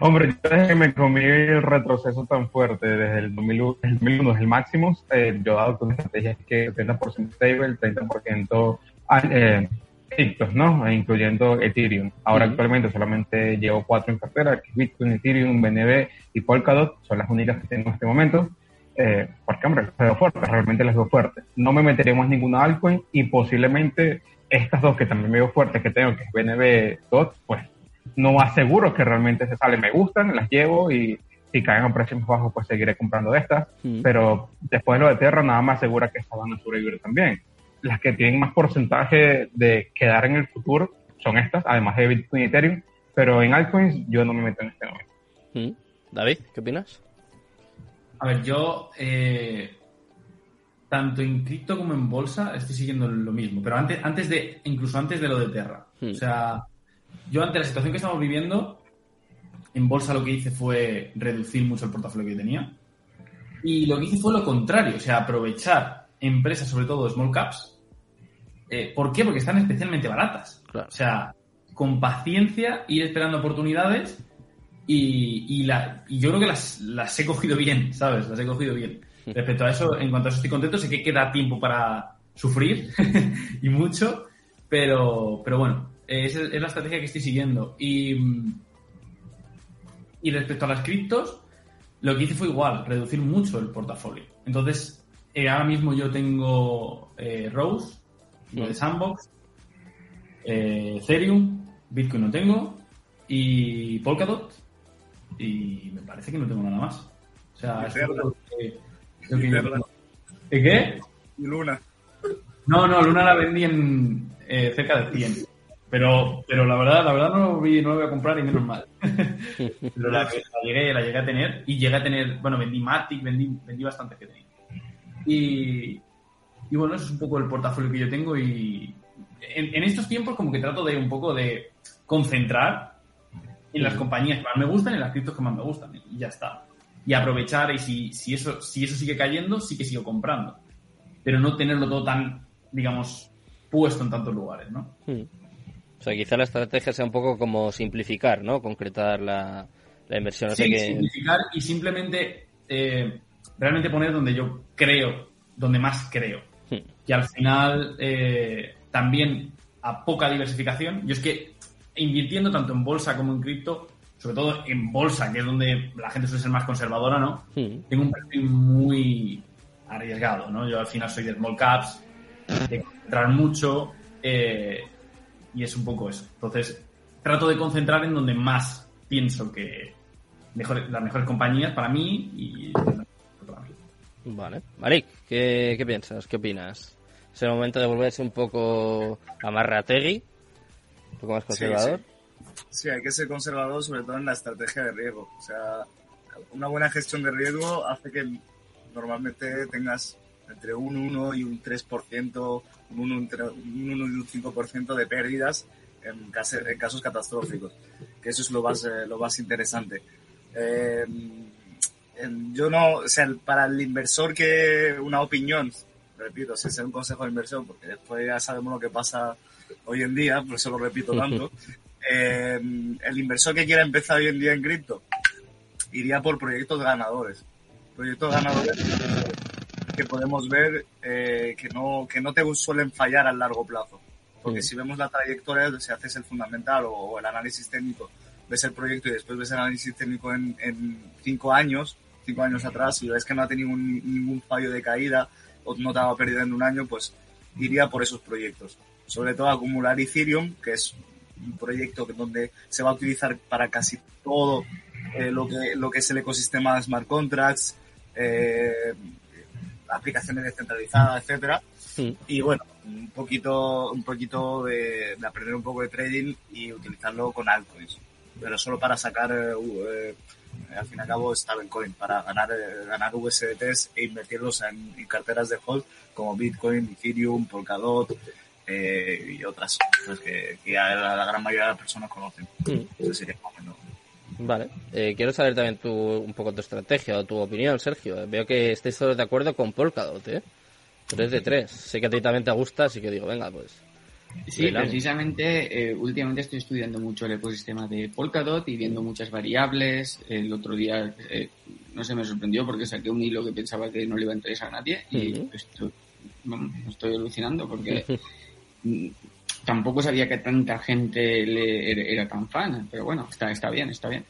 Hombre, yo desde que me comí el retroceso tan fuerte desde el 2001, el 2001 es el máximo, eh, yo he dado con estrategias que 30% stable, 30% ah, eh, criptos, ¿no? Incluyendo Ethereum. Ahora Ujú. actualmente solamente llevo cuatro en cartera, que es Bitcoin, Ethereum, BNB y Polkadot, son las únicas que tengo en este momento. Eh, porque, hombre, las veo fuertes, realmente las veo fuertes. No me meteré más ninguna altcoin y posiblemente estas dos que también veo fuertes que tengo, que es BNB, DOT, pues no aseguro que realmente se salen, me gustan, las llevo y si caen a precios más bajos, pues seguiré comprando de estas. Mm. Pero después de lo de Terra, nada más asegura que estas van a sobrevivir también. Las que tienen más porcentaje de quedar en el futuro son estas, además de Bitcoin y Ethereum. Pero en altcoins yo no me meto en este momento. Mm. David, ¿qué opinas? A ver, yo eh, tanto en cripto como en bolsa estoy siguiendo lo mismo, pero antes, antes de, incluso antes de lo de Terra. Hmm. O sea, yo ante la situación que estamos viviendo, en bolsa lo que hice fue reducir mucho el portafolio que tenía. Y lo que hice fue lo contrario, o sea, aprovechar empresas, sobre todo small caps. Eh, ¿Por qué? Porque están especialmente baratas. Claro. O sea, con paciencia, ir esperando oportunidades y, y la, y yo creo que las, las he cogido bien, ¿sabes? Las he cogido bien. Respecto a eso, en cuanto a eso estoy contento, sé que queda tiempo para sufrir y mucho, pero, pero bueno, esa es la estrategia que estoy siguiendo. Y, y respecto a las criptos, lo que hice fue igual, reducir mucho el portafolio. Entonces, eh, ahora mismo yo tengo eh, Rose, lo de Sandbox, eh, Ethereum, Bitcoin no tengo, y Polkadot, y me parece que no tengo nada más. O sea, es lo que, lo que Y yo Terra. tengo. ¿Eh, ¿Qué? Y Luna. No, no, Luna la vendí en eh, cerca de 100. Pero, pero la verdad, la verdad no, vi, no la voy a comprar y menos mal. pero la, la llegué, la llegué a tener y llegué a tener, bueno, vendí Matic, vendí, vendí bastante que tenía. Y, y bueno, eso es un poco el portafolio que yo tengo y en, en estos tiempos como que trato de un poco de concentrar en las compañías que más me gustan y en las criptos que más me gustan y ya está. Y aprovechar y si, si, eso, si eso sigue cayendo, sí que sigo comprando. Pero no tenerlo todo tan, digamos, puesto en tantos lugares, ¿no? Mm. O sea, quizá la estrategia sea un poco como simplificar, ¿no? Concretar la, la inversión. No sé Sí, simplificar y simplemente eh, realmente poner donde yo creo, donde más creo. Hmm. Y al final eh, también a poca diversificación. Yo es que invirtiendo tanto en bolsa como en cripto, sobre todo en bolsa, que es donde la gente suele ser más conservadora, ¿no? Mm. Tengo un perfil muy arriesgado, ¿no? Yo al final soy de small caps, de concentrar mucho eh, y es un poco eso. Entonces, trato de concentrar en donde más pienso que mejor, las mejores compañías para mí y para mí. Vale. Marik, ¿qué, ¿qué piensas? ¿Qué opinas? ¿Es el momento de volverse un poco amarrategui? ¿Un poco más conservador? Sí, hay que ser conservador, sobre todo en la estrategia de riesgo. O sea, una buena gestión de riesgo hace que normalmente tengas entre un 1 y un 3%, un 1, entre un 1 y un 5% de pérdidas en, case- en casos catastróficos. Que eso es lo más, eh, lo más interesante. Eh, en- yo no, o sea, para el inversor que una opinión, repito, sin ser un consejo de inversión, porque después ya sabemos lo que pasa hoy en día, por eso lo repito tanto. Eh, el inversor que quiera empezar hoy en día en cripto iría por proyectos ganadores. Proyectos ganadores que podemos ver eh, que, no, que no te suelen fallar a largo plazo. Porque si vemos la trayectoria, si haces el fundamental o, o el análisis técnico, ves el proyecto y después ves el análisis técnico en, en cinco años, cinco años atrás, y ves que no ha tenido un- ningún fallo de caída o no te ha perdido en un año, pues iría por esos proyectos. Sobre todo acumular Ethereum, que es un proyecto que- donde se va a utilizar para casi todo eh, lo, que, lo que es el ecosistema de smart contracts, eh, aplicaciones descentralizadas, etcétera. Y bueno, un poquito, un poquito de, de aprender un poco de trading y utilizarlo con altcoins. Pero solo para sacar, eh, eh, al fin y al cabo, stablecoin, para ganar, eh, ganar USDTs e invertirlos en, en carteras de hold como Bitcoin, Ethereum, Polkadot, eh, y otras pues, que, que la, la gran mayoría de las personas conocen. Mm. Eso sería. Vale. Eh, quiero saber también tu, un poco tu estrategia o tu opinión, Sergio. Veo que estáis todos de acuerdo con Polkadot, ¿eh? 3 de 3. Sé que a ti también te gusta, así que digo, venga, pues. Sí, Bailamos. precisamente eh, últimamente estoy estudiando mucho el ecosistema de Polkadot y viendo muchas variables. El otro día, eh, no sé, me sorprendió porque saqué un hilo que pensaba que no le iba a interesar a nadie y Ujú. estoy, estoy alucinando porque tampoco sabía que tanta gente le, era, tan fan, pero bueno, está, está bien, está bien.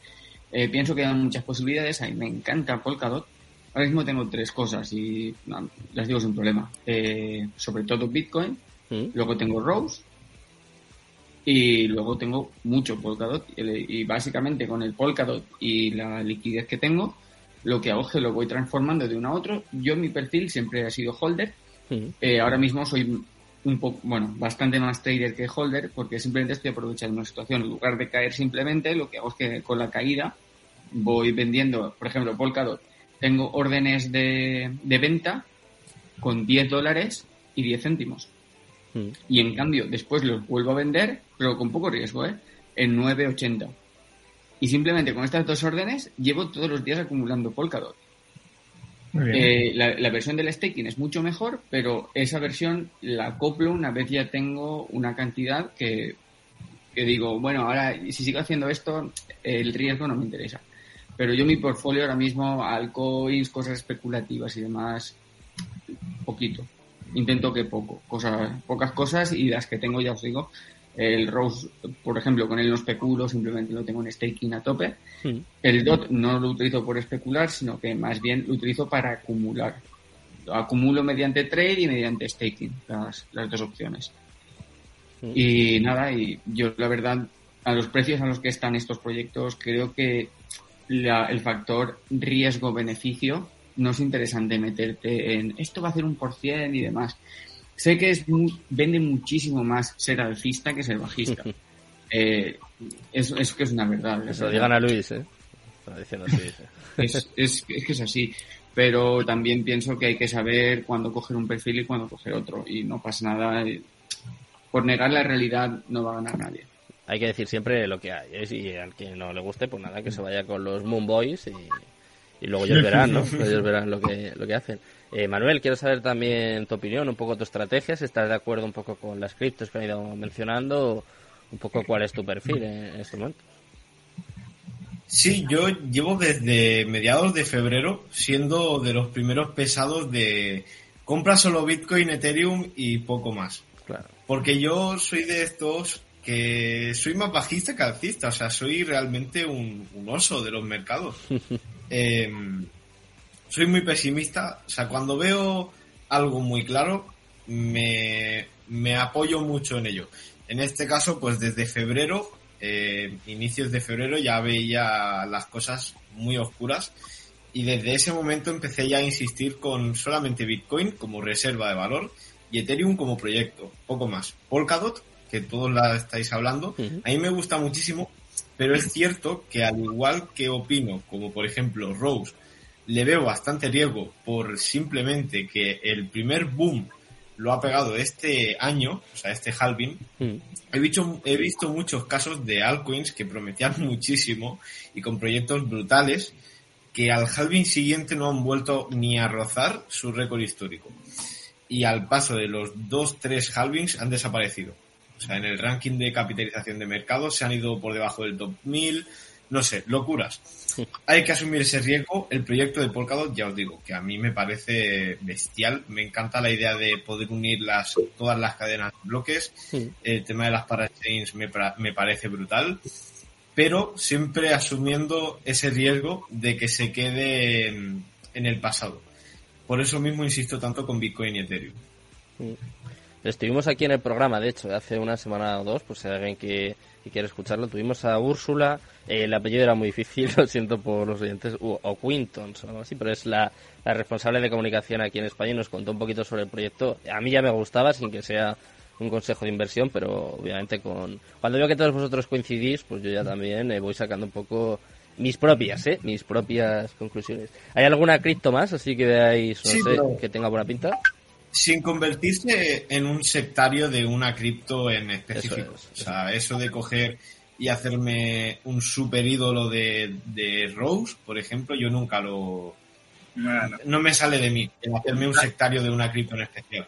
Eh, pienso que hay muchas posibilidades, a mí me encanta Polkadot. Ahora mismo tengo tres cosas y no, las digo sin problema. Eh, sobre todo Bitcoin, Mm. luego tengo Rose y luego tengo mucho Polkadot y y básicamente con el Polkadot y la liquidez que tengo lo que hago es que lo voy transformando de uno a otro yo mi perfil siempre ha sido holder Mm. Eh, ahora mismo soy un poco bueno bastante más trader que holder porque simplemente estoy aprovechando una situación en lugar de caer simplemente lo que hago es que con la caída voy vendiendo por ejemplo Polkadot tengo órdenes de, de venta con 10 dólares y 10 céntimos Mm. y en cambio después los vuelvo a vender, pero con poco riesgo, ¿eh? En 9.80. Y simplemente con estas dos órdenes llevo todos los días acumulando Polkadot. Eh, la, la versión del staking es mucho mejor, pero esa versión la acoplo una vez ya tengo una cantidad que, que digo, bueno, ahora si sigo haciendo esto, el riesgo no me interesa. Pero yo mi portfolio ahora mismo, altcoins, cosas especulativas y demás, poquito. Intento que poco, cosas, pocas cosas y las que tengo ya os digo, el Rose, por ejemplo, con él no especulo, simplemente lo tengo en staking a tope. Mm. El DOT no lo utilizo por especular, sino que más bien lo utilizo para acumular. Lo acumulo mediante trade y mediante staking, las, las dos opciones. Mm. Y nada, y yo la verdad, a los precios a los que están estos proyectos, creo que la- el factor riesgo-beneficio no es interesante meterte en esto va a hacer un por cien y demás. Sé que es mu- vende muchísimo más ser alcista que ser bajista. Eh, es, es que es una verdad. Que es se lo verdad. digan a Luis, ¿eh? Diciendo así. dice. Es, es, es que es así. Pero también pienso que hay que saber cuándo coger un perfil y cuándo coger otro. Y no pasa nada. eh, Por negar la realidad no va a ganar nadie. Hay que decir siempre lo que hay. ¿eh? Y al que no le guste, pues nada, que se vaya con los Moon Boys y, y luego ellos verán, ¿no? ellos verán lo que, lo que hacen. Eh, Manuel, quiero saber también tu opinión, un poco tu estrategia, si estás de acuerdo un poco con las criptos que han ido mencionando, un poco cuál es tu perfil en, en este momento. Sí, yo llevo desde mediados de febrero siendo de los primeros pesados de compra solo Bitcoin, Ethereum y poco más. Claro. Porque yo soy de estos que soy más bajista que alcista, o sea, soy realmente un, un oso de los mercados. Eh, soy muy pesimista, o sea, cuando veo algo muy claro, me, me apoyo mucho en ello. En este caso, pues desde febrero, eh, inicios de febrero, ya veía las cosas muy oscuras y desde ese momento empecé ya a insistir con solamente Bitcoin como reserva de valor y Ethereum como proyecto, poco más. Polkadot, que todos la estáis hablando, a mí me gusta muchísimo, pero es cierto que al igual que opino, como por ejemplo Rose, le veo bastante riesgo por simplemente que el primer boom lo ha pegado este año, o sea, este halving, Mm. He visto, he visto muchos casos de altcoins que prometían muchísimo y con proyectos brutales que al halving siguiente no han vuelto ni a rozar su récord histórico. Y al paso de los dos, tres halvings han desaparecido. O sea, en el ranking de capitalización de mercado se han ido por debajo del top 1000, no sé, locuras. Hay que asumir ese riesgo. El proyecto de Polkadot, ya os digo, que a mí me parece bestial. Me encanta la idea de poder unir las, todas las cadenas de bloques. El tema de las parachains me, me parece brutal. Pero siempre asumiendo ese riesgo de que se quede en, en el pasado. Por eso mismo insisto tanto con Bitcoin y Ethereum. Estuvimos aquí en el programa, de hecho, hace una semana o dos, pues si hay alguien que, que quiere escucharlo. Tuvimos a Úrsula, eh, el apellido era muy difícil, lo siento por los oyentes, u- o Quintons o algo así, pero es la, la responsable de comunicación aquí en España y nos contó un poquito sobre el proyecto. A mí ya me gustaba, sin que sea un consejo de inversión, pero obviamente con... Cuando veo que todos vosotros coincidís, pues yo ya también eh, voy sacando un poco mis propias, ¿eh? Mis propias conclusiones. ¿Hay alguna cripto más, así que veáis, no Sí, sé, pero- que tenga buena pinta? Sin convertirse en un sectario de una cripto en específico. Eso es, o sea, eso de coger y hacerme un super ídolo de, de Rose, por ejemplo, yo nunca lo... Bueno, No me sale de mí el hacerme un sectario de una cripto en especial.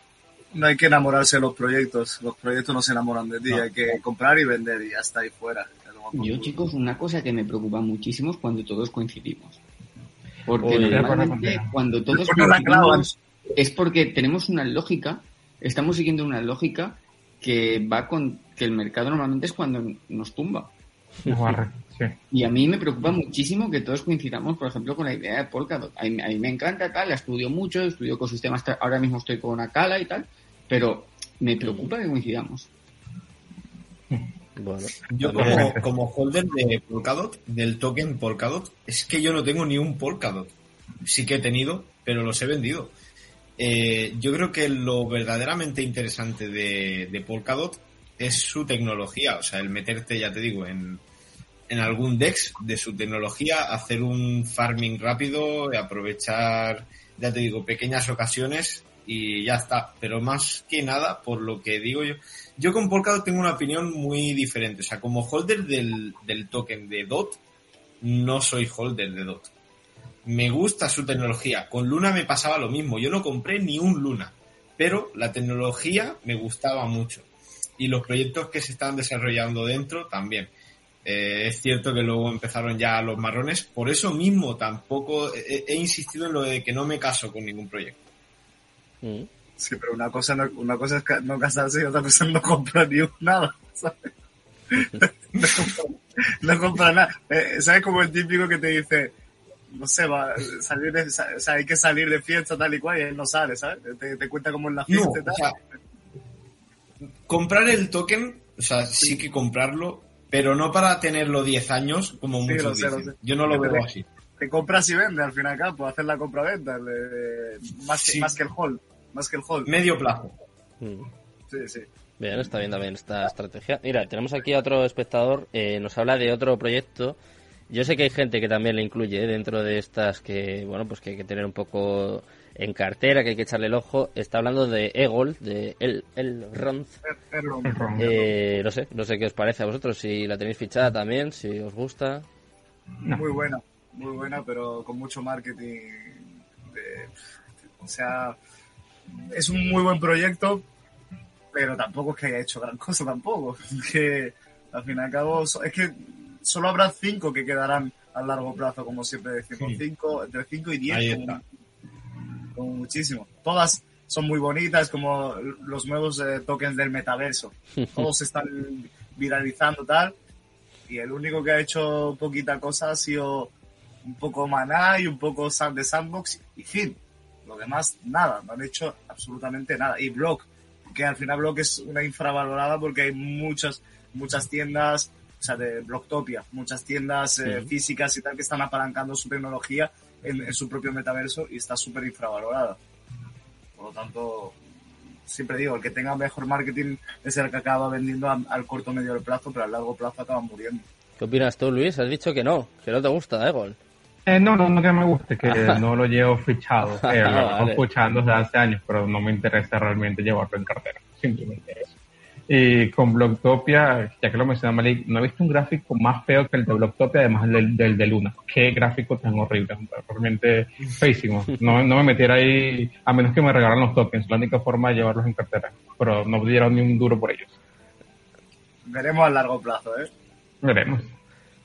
no hay que enamorarse de los proyectos. Los proyectos no se enamoran de ti. No. Hay que comprar y vender y ya está ahí fuera. Yo, chicos, una cosa que me preocupa muchísimo es cuando todos coincidimos. Porque normalmente cuando todos coincidimos es porque tenemos una lógica, estamos siguiendo una lógica que va con que el mercado normalmente es cuando nos tumba. Sí. Y a mí me preocupa muchísimo que todos coincidamos, por ejemplo, con la idea de Polkadot. A mí, a mí me encanta tal, la estudio mucho, estudio ecosistemas, ahora mismo estoy con Akala y tal, pero me preocupa que coincidamos. Bueno, Yo como holder de Polkadot, del token Polkadot, es que yo no tengo ni un Polkadot. Sí que he tenido, pero los he vendido. Eh, yo creo que lo verdaderamente interesante de, de Polkadot es su tecnología, o sea, el meterte, ya te digo, en, en algún DEX de su tecnología, hacer un farming rápido, aprovechar, ya te digo, pequeñas ocasiones y ya está. Pero más que nada, por lo que digo yo, yo con Polkadot tengo una opinión muy diferente. O sea, como holder del, del token de DOT, no soy holder de DOT. Me gusta su tecnología. Con Luna me pasaba lo mismo. Yo no compré ni un Luna, pero la tecnología me gustaba mucho. Y los proyectos que se están desarrollando dentro también. Eh, es cierto que luego empezaron ya los marrones. Por eso mismo tampoco he, he insistido en lo de que no me caso con ningún proyecto. Mm. Sí, pero una cosa, no, una cosa es no casarse y otra cosa es no comprar ni un nada. ¿sabes? No comprar nada. Eh, ¿Sabes como el típico que te dice, no sé, va, salir de, o sea, hay que salir de fiesta tal y cual y él no sale, ¿sabes? Te, te cuenta como en la No, fiesta y tal. o sea, comprar el token, o sea, sí que comprarlo, pero no para tenerlo 10 años, como Sí, muchos lo sé, lo dicen. sé. Yo no lo Pero- veo así. te compras y vendes al fin y al cabo, hacer la compra-venta, le- más, Sí. más que el hold, más que el hold. Medio plazo. Mm. Sí, sí. Bien, está bien también esta estrategia. Mira, tenemos aquí a otro espectador, eh, nos habla de otro proyecto. Yo sé que hay gente que también le incluye eh, dentro de estas que, bueno, pues que hay que tener un poco en cartera, que hay que echarle el ojo. Está hablando de Egol, de El, el Ronz. El. Eh, no sé, no sé qué os parece a vosotros, si la tenéis fichada también, si os gusta. No. Muy buena, muy buena, pero con mucho marketing. de- o sea, es un muy buen proyecto, pero tampoco es que haya hecho gran cosa tampoco. Que al fin y al cabo, so- es que solo habrá cinco que quedarán a largo plazo, como siempre decimos. Sí. Cinco, entre 5 y 10, Ahí como, está. como muchísimo. Todas son muy bonitas, como los nuevos eh, tokens del metaverso. Todos se están viralizando tal. Y el único que ha hecho poquita cosa ha sido un poco Maná y un poco de Sandbox y fin. Lo demás, nada. No han hecho absolutamente nada. Y Block, que al final Block es una infravalorada porque hay muchas, muchas tiendas, o sea, de Blocktopia, muchas tiendas eh, Sí. físicas y tal que están apalancando su tecnología en, en su propio metaverso y está súper infravalorada. Por lo tanto, siempre digo, el que tenga mejor marketing es el que acaba vendiendo a- al corto medio plazo, pero a largo plazo acaba muriendo. ¿Qué opinas tú, Luis? Has dicho que no, que no te gusta Egol. Eh, no, no, no que me guste, que no lo llevo fichado. Eh, lo Vale. llevo escuchando desde hace años, pero no me interesa realmente llevarlo en cartera. Simplemente eso. Y con Blocktopia, ya que lo menciona Malik, no he visto un gráfico más feo que el de Blocktopia, además del, del de Luna. Qué gráfico tan horrible, realmente feísimo. No, no me metiera ahí, a menos que me regalaran los tokens, la única forma de llevarlos en cartera. Pero no dieron ni un duro por ellos. Veremos a largo plazo, ¿eh? Veremos.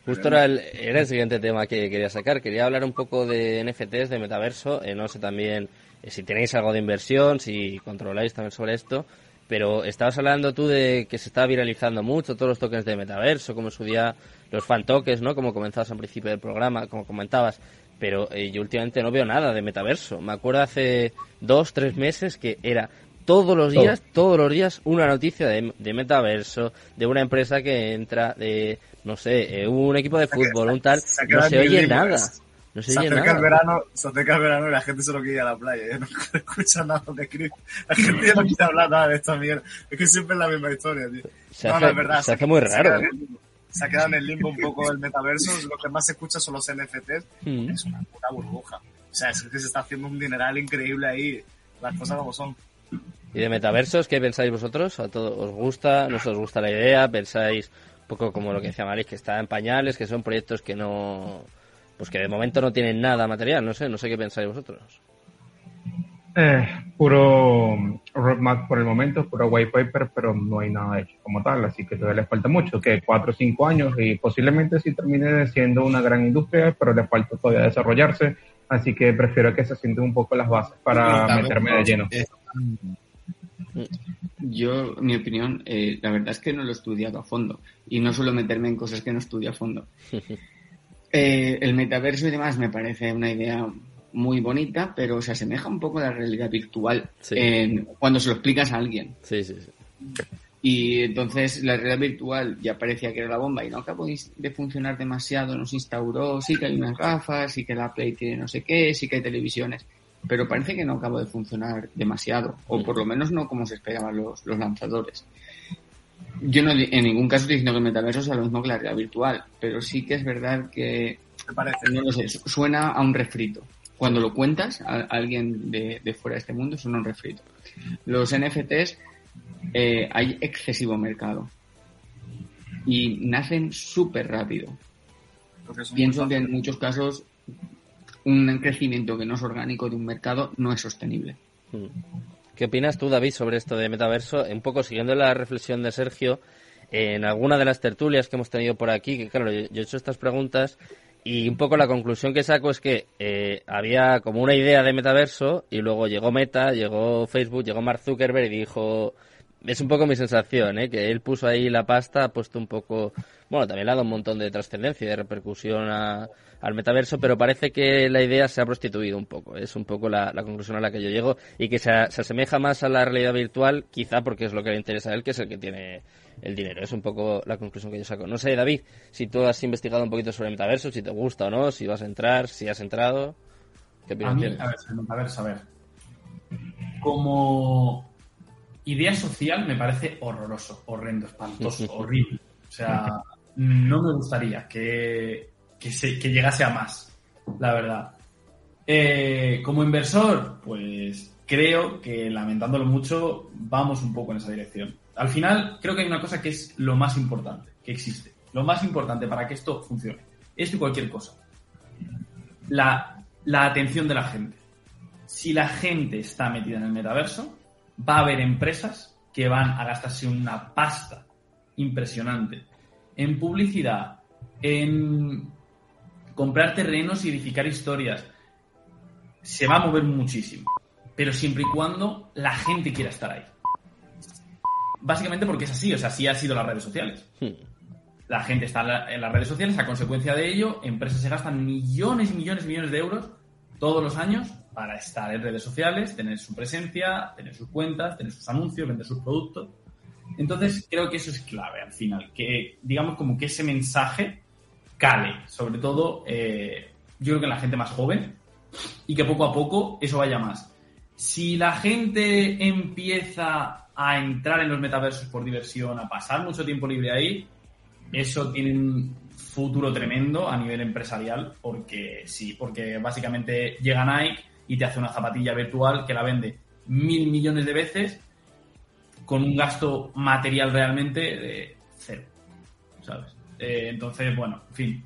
Justo era el, era el siguiente tema que quería sacar. Quería hablar un poco de NFTs, de metaverso. Eh, no sé también eh, si tenéis algo de inversión, si controláis también sobre esto. Pero estabas hablando tú de que se está viralizando mucho todos los tokens de metaverso, como en su día los fan tokens, ¿no? Como comenzabas al principio del programa, como comentabas. Pero eh, yo últimamente no veo nada de metaverso. Me acuerdo hace dos, tres meses que era todos los Todo. días, todos los días una noticia de, de metaverso, de una empresa que entra, de, no sé, eh, un equipo de fútbol, un tal, no se oye nada, no se Se acerca el nada. verano, se acerca el verano y la gente solo quiere ir a la playa. Ya no escucha nada de Chris. La gente ya no quiere hablar nada de esta mierda. Es que siempre es la misma historia, tío. Se no, hace- no, es verdad. se hace muy raro. el limbo. Se ha quedado en el limbo un poco el metaverso. Lo que más se escucha son los NFTs. Mm. Es una puta burbuja. O sea, es que se está haciendo un dineral increíble ahí. Las cosas como son. ¿Y de metaversos qué pensáis vosotros? ¿A todos os gusta? ¿No os gusta la idea? ¿Pensáis un poco como lo que decía Maris, que está en pañales, que son proyectos que no... Pues que de momento no tienen nada material, no sé, no sé qué pensáis vosotros. Eh, puro roadmap por el momento, puro white paper, pero no hay nada hecho como tal, así que todavía le falta mucho, que cuatro o cinco años y posiblemente sí termine siendo una gran industria, pero le falta todavía desarrollarse, así que prefiero que se sienten un poco las bases para meterme de lleno. Yo, mi opinión, eh, la verdad es que no lo he estudiado a fondo y no suelo meterme en cosas que no estudio a fondo. Eh, el metaverso y demás me parece una idea muy bonita, pero se asemeja un poco a la realidad virtual cuando se lo explicas a alguien. Sí, sí, sí. Y entonces la realidad virtual ya parecía que era la bomba y no acabó de funcionar demasiado, nos instauró, sí que hay unas gafas, sí que la Play tiene no sé qué, sí que hay televisiones, pero parece que no acabó de funcionar demasiado, o por lo menos no como se esperaban los, los lanzadores. Yo no en ningún caso estoy diciendo que el metaverso sea lo mismo que la realidad virtual, pero sí que es verdad que parece? no lo sé, suena a un refrito. Cuando lo cuentas a alguien de, de fuera de este mundo, suena a un refrito. Los NFTs eh, hay excesivo mercado y nacen súper rápido. Pienso que en muchos casos un crecimiento que no es orgánico de un mercado no es sostenible. Hmm. ¿Qué opinas tú, David, sobre esto de metaverso? Un poco siguiendo la reflexión de Sergio, en alguna de las tertulias que hemos tenido por aquí, que claro, yo he hecho estas preguntas y un poco la conclusión que saco es que eh, había como una idea de metaverso y luego llegó Meta, llegó Facebook, llegó Mark Zuckerberg y dijo, es un poco mi sensación, ¿eh? que él puso ahí la pasta, ha puesto un poco, bueno, también le ha dado un montón de trascendencia y de repercusión al metaverso, pero parece que la idea se ha prostituido un poco, es un poco la, conclusión a la que yo llego y que se, asemeja más a la realidad virtual, quizá porque es lo que le interesa a él, que es el que tiene el dinero, es un poco la conclusión que yo saco. No sé, David, si tú has investigado un poquito sobre el metaverso, si te gusta o no, si vas a entrar, si has entrado, ¿qué opinas? A, a ver, el metaverso, a ver, como idea social me parece horroroso, horrendo, espantoso, horrible. O sea, no me gustaría que, se, que llegase a más, la verdad. Eh, como inversor, pues creo que lamentándolo mucho, vamos un poco en esa dirección. Al final, creo que hay una cosa que es lo más importante que existe. Lo más importante para que esto funcione. Esto y cualquier cosa. La, la atención de la gente. Si la gente está metida en el metaverso, va a haber empresas que van a gastarse una pasta impresionante en publicidad, en comprar terrenos y edificar historias. Se va a mover muchísimo, pero siempre y cuando la gente quiera estar ahí. Básicamente porque es así, o sea, así ha sido las redes sociales. Hmm. La gente está en las redes sociales, a consecuencia de ello, empresas se gastan millones y millones y millones de euros todos los años para estar en redes sociales, tener su presencia, tener sus cuentas, tener sus anuncios, vender sus productos. Entonces, creo que eso es clave al final, que digamos como que ese mensaje cale, sobre todo eh, yo creo que en la gente más joven y que poco a poco eso vaya más. Si la gente empieza a entrar en los metaversos por diversión, a pasar mucho tiempo libre ahí, eso tiene un futuro tremendo a nivel empresarial, porque sí, porque básicamente llega Nike y te hace una zapatilla virtual que la vende mil millones de veces con un gasto material realmente de cero. ¿Sabes? Eh, entonces, bueno, en fin.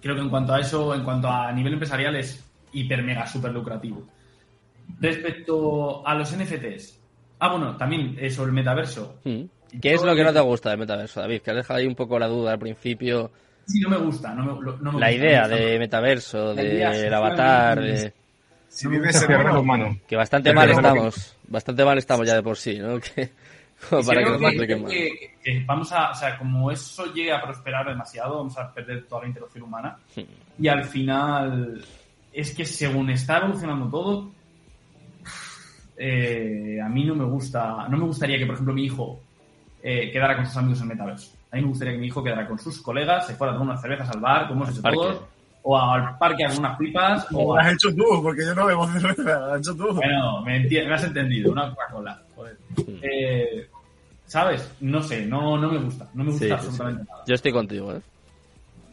Creo que en cuanto a eso, en cuanto a nivel empresarial, es hiper mega super lucrativo. Respecto a los NFTs. Ah, bueno, también eh, sobre el metaverso. Hmm. ¿Qué es lo que no te gusta del metaverso, David? Que has dejado ahí un poco la duda al principio. Sí, no me gusta. No me, no me la idea de metaverso, del avatar. De... Si vives en humano. Que bastante mal estamos. Bastante mal estamos ya de por sí, ¿no? Que, para que, vamos a, o sea, como eso llegue a prosperar demasiado, vamos a perder toda la interacción humana. Y al final, es que según está evolucionando todo, eh, a mí no me gusta, no me gustaría que, por ejemplo, mi hijo eh, quedara con sus amigos en metaverso. A mí me gustaría que mi hijo quedara con sus colegas, se fuera a tomar unas cervezas al bar, como hemos hecho todos, o al parque algunas pipas. O lo has hecho tú, porque yo no bebo cerveza, lo has hecho tú. Bueno, me, me has entendido, una Coca-Cola. Eh, ¿Sabes? No sé, no, no me gusta. No me gusta absolutamente nada. Yo estoy contigo, ¿eh?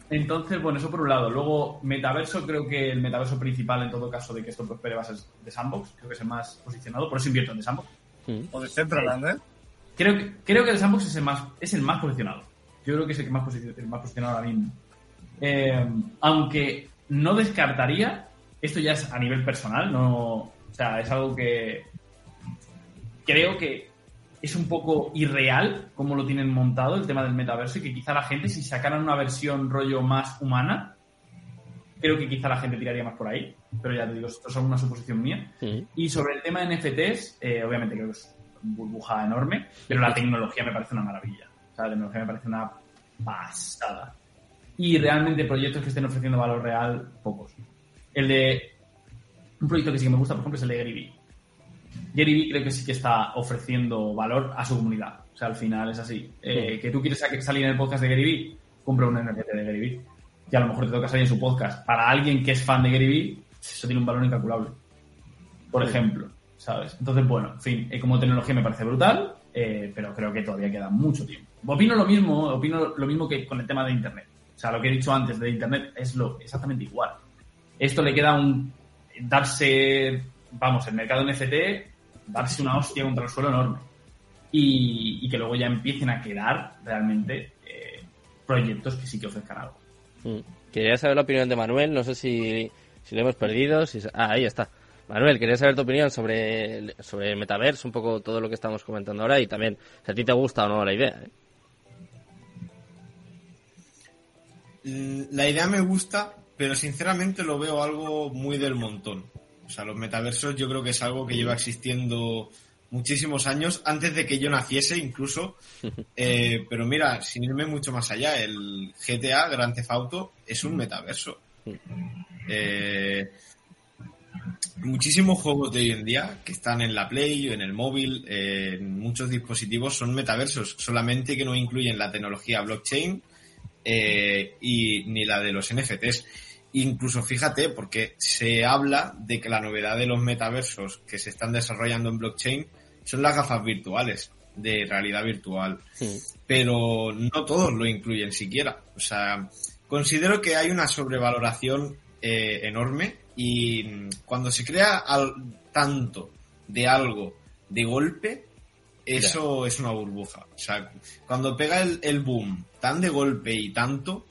Entonces, bueno, eso por un lado. Luego, metaverso, creo que el metaverso principal, en todo caso, de que esto prospere va a ser de Sandbox. Creo que es el más posicionado. Por eso invierto en The Sandbox. Mm. O de Centraland, ¿eh? Creo que, creo que el Sandbox es el más, es el más posicionado. Yo creo que es el que más, el más posicionado ahora mismo. Eh, aunque no descartaría, esto ya es a nivel personal, no, o sea, es algo que creo que es un poco irreal como lo tienen montado el tema del metaverso y que quizá la gente si sacaran una versión rollo más humana, creo que quizá la gente tiraría más por ahí, pero ya te digo, esto es una suposición mía. Y sobre el tema de NFTs, eh, obviamente creo que es una burbuja enorme, pero la tecnología me parece una maravilla. O sea, la tecnología me parece una pasada. Y realmente proyectos que estén ofreciendo valor real, pocos. El de... Un proyecto que sí que me gusta, por ejemplo, es el de Gary Vee. Gary Vee creo que sí que está ofreciendo valor a su comunidad. O sea, al final es así. Eh, que tú quieres sa- salir en el podcast de Gary Vee, compra un NFT de Gary Vee. Y a lo mejor te toca salir en su podcast. Para alguien que es fan de Gary Vee, eso tiene un valor incalculable por ejemplo, ¿sabes? Entonces, bueno, en fin, eh, como tecnología me parece brutal, eh, pero creo que todavía queda mucho tiempo. Opino lo mismo, opino lo mismo que con el tema de Internet. O sea, lo que he dicho antes de Internet es lo exactamente igual. Esto le queda un darse, vamos, el mercado NFT, darse una hostia contra el suelo enorme. Y, que luego ya empiecen a quedar realmente eh, proyectos que sí que ofrezcan algo. Mm. Quería saber la opinión de Manuel, no sé si, si lo hemos perdido. Si... Ah, ahí está. Manuel, quería saber tu opinión sobre sobre el metaverso, un poco todo lo que estamos comentando ahora y también si a ti te gusta o no la idea. ¿eh? La idea me gusta, pero sinceramente lo veo algo muy del montón. O sea, los metaversos yo creo que es algo que lleva existiendo muchísimos años, antes de que yo naciese incluso. Eh, pero mira, sin irme mucho más allá, el GTA, Grand Theft Auto, es un metaverso. Eh, muchísimos juegos de hoy en día que están en la Play o en el móvil, eh, en muchos dispositivos, son metaversos, solamente que no incluyen la tecnología blockchain eh, y ni la de los NFTs. Incluso fíjate, porque se habla de que la novedad de los metaversos que se están desarrollando en blockchain son las gafas virtuales de realidad virtual. Pero no todos lo incluyen siquiera. O sea, considero que hay una sobrevaloración eh, enorme y cuando se crea al- tanto de algo de golpe, eso es una burbuja. O sea, cuando pega el, el boom tan de golpe y tanto,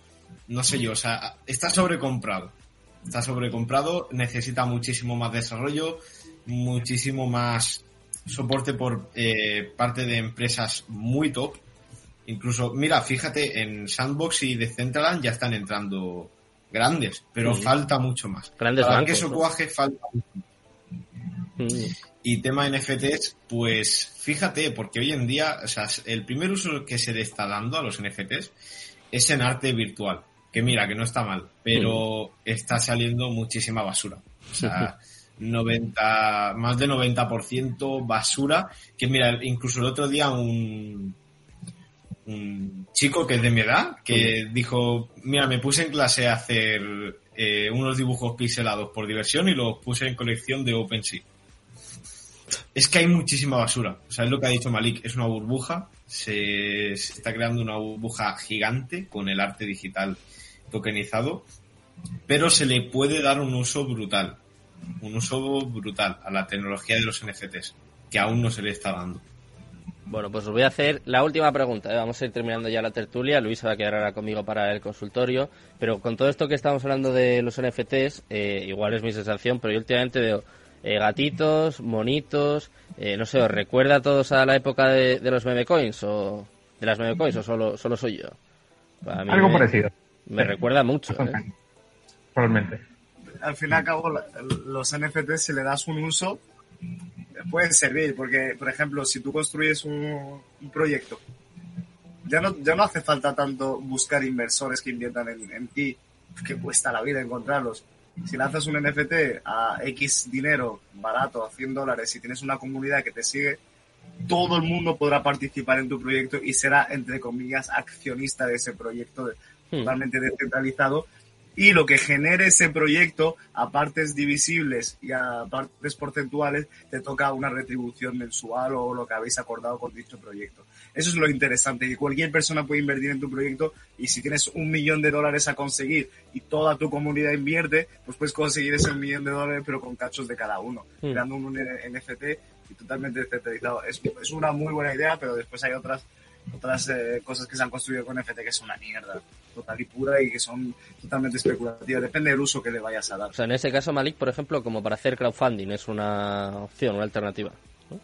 no sé yo, o sea, está sobrecomprado. Está sobrecomprado, necesita muchísimo más desarrollo, muchísimo más soporte por eh, parte de empresas muy top. Incluso, mira, fíjate, en Sandbox y Decentraland ya están entrando grandes, pero Sí. falta mucho más. Grandes Para bancos, que eso ¿no? cuaje falta Mm. Y tema NFTs, pues fíjate, porque hoy en día, o sea, el primer uso que se le está dando a los NFTs es en arte virtual. Que mira, que no está mal, pero está saliendo muchísima basura. O sea, 90, más de 90% basura. Que mira, incluso el otro día un, un chico que es de mi edad, que dijo, mira, me puse en clase a hacer eh, unos dibujos pixelados por diversión y los puse en colección de OpenSea. Es que hay muchísima basura. O sea, es lo que ha dicho Malik, es una burbuja. Se, está creando una burbuja gigante con el arte digital tokenizado, pero se le puede dar un uso brutal. Un uso brutal a la tecnología de los NFTs, que aún no se le está dando. Bueno, pues os voy a hacer la última pregunta. ¿eh? Vamos a ir terminando ya la tertulia. Luis va a quedar ahora conmigo para el consultorio. Pero con todo esto que estamos hablando de los NFTs, eh, igual es mi sensación, pero yo últimamente veo eh, gatitos, monitos, eh, no sé, ¿os recuerda a todos a la época de, de los meme coins o de las meme coins o solo, solo soy yo? Mí Algo me, parecido. Me Sí. recuerda mucho. ¿eh? Probablemente. Al fin y al cabo, los NFTs, si le das un uso, pueden servir. Porque, por ejemplo, si tú construyes un, un proyecto, ya no, ya no hace falta tanto buscar inversores que inviertan en, en ti, que cuesta la vida encontrarlos. Si lanzas un NFT a X dinero barato, a 100 dólares, y tienes una comunidad que te sigue, todo el mundo podrá participar en tu proyecto y será, entre comillas, accionista de ese proyecto Hmm. totalmente descentralizado. Y lo que genere ese proyecto a partes divisibles y a partes porcentuales, te toca una retribución mensual o lo que habéis acordado con dicho proyecto. Eso es lo interesante, que cualquier persona puede invertir en tu proyecto y si tienes un millón de dólares a conseguir y toda tu comunidad invierte, pues puedes conseguir ese millón de dólares pero con cachos de cada uno. Hmm. Creando un NFT y totalmente descentralizado. Es, es una muy buena idea, pero después hay otras otras eh, cosas que se han construido con NFT que son una mierda total y pura y que son totalmente especulativas. Depende del uso que le vayas a dar. O sea, en ese caso, Malik, por ejemplo, como para hacer crowdfunding, es una opción, una alternativa. ¿no?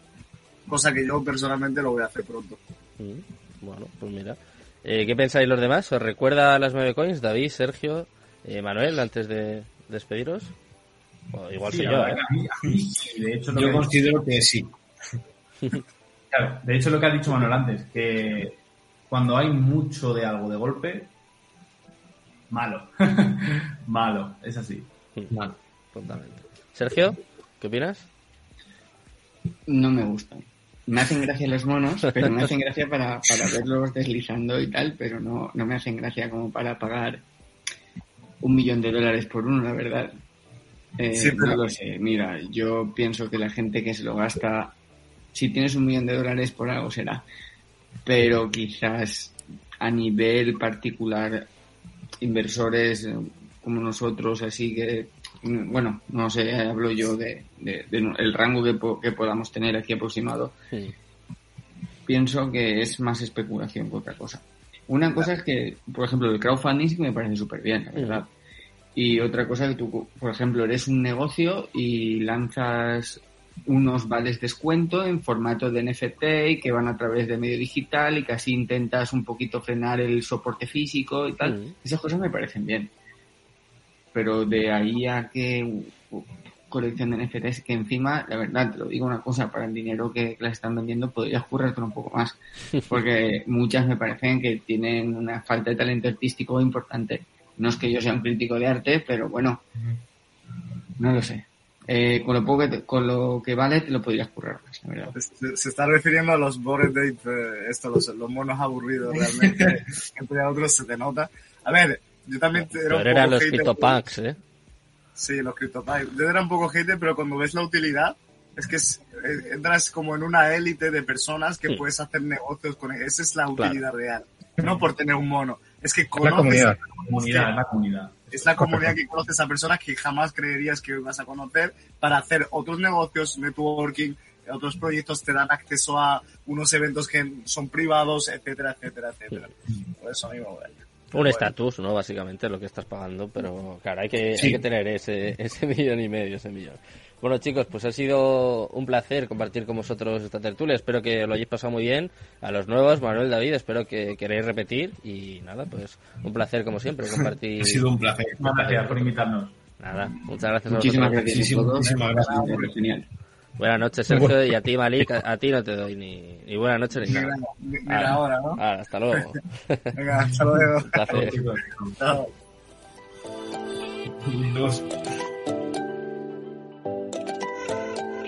Cosa que yo personalmente lo voy a hacer pronto. Mm, Bueno, pues mira. Eh, ¿Qué pensáis los demás? ¿Os recuerda las nueve coins? David, Sergio, eh, Manuel, antes de despediros. Igual Sí, soy yo, ¿eh? que a mí- a mí sí, de hecho, lo Yo que- considero que sí. Claro, de hecho lo que ha dicho Manuel antes, que cuando hay mucho de algo de golpe, malo. malo, es así. Mal, totalmente. Sergio, ¿qué opinas? No me gustan. Me hacen gracia los monos, pero me hacen gracia para, para verlos deslizando y tal, pero no, no me hacen gracia como para pagar un millón de dólares por uno, la verdad. Eh, Sí, pero- No lo sé. Mira, yo pienso que la gente que se lo gasta, si tienes un millón de dólares por algo será, pero quizás a nivel particular, inversores eh, como nosotros, así que, mm, bueno, no sé, hablo yo de, de- de el rango que, po- que podamos tener aquí aproximado, Sí. pienso que es más especulación que otra cosa. Una cosa es que, por ejemplo, el crowdfunding sí que me parece súper bien, la verdad. Y otra cosa que tú, por ejemplo, eres un negocio y lanzas unos vales descuento en formato de NFT y que van a través de medio digital y que así intentas un poquito frenar el soporte físico y tal. Mm. Esas cosas me parecen bien. Pero de ahí a que colección de NFTs que encima, la verdad, te lo digo una cosa, para el dinero que, que las están vendiendo podrías currártelo un poco más. Porque muchas me parecen que tienen una falta de talento artístico importante. No es que yo sea un crítico de arte, pero bueno, no lo sé. Eh, con, lo poco que te- con lo que vale te lo podrías currar más, la verdad. Se, se está refiriendo a los bored ape, eh, esto, los, los monos aburridos realmente. Entre otros se te nota. A ver, yo también te- era Pero un eran los. CryptoPunks, ¿eh? Sí, los CryptoPunks. Yo era un poco hater, pero cuando ves la utilidad, es que es- eh, entras como en una élite de personas que Sí. puedes hacer negocios con Esa es la Claro. utilidad real. No por tener un mono. Es que La conoces comunidad. Comunidad, es la comunidad. Es la comunidad que conoces a personas que jamás creerías que vas a conocer para hacer otros negocios, networking, otros proyectos te dan acceso a unos eventos que son privados, etcétera, etcétera, etcétera. Por eso a mí me mola. Un estatus, ¿no? Básicamente lo que estás pagando, pero claro, hay que, Sí. hay que tener ese, ese millón y medio, ese millón. Bueno, chicos, pues ha sido un placer compartir con vosotros esta tertulia. Espero que lo hayáis pasado muy bien. A los nuevos, Manuel, David, espero que queréis repetir. Y nada, pues un placer como siempre compartir. Ha sido un placer. Muchas gracias por invitarnos. Nada, muchas gracias a Muchísimas vosotros. gracias a Muchísimas- muchísimas gracias. Genial. Buenas noches, Sergio, y a ti, Malik. A, a ti no te doy ni, ni buenas noches ni Mira, nada. mira Ah. ahora, ¿no? Ah, hasta luego. Venga, hasta luego. Un placer. Chao.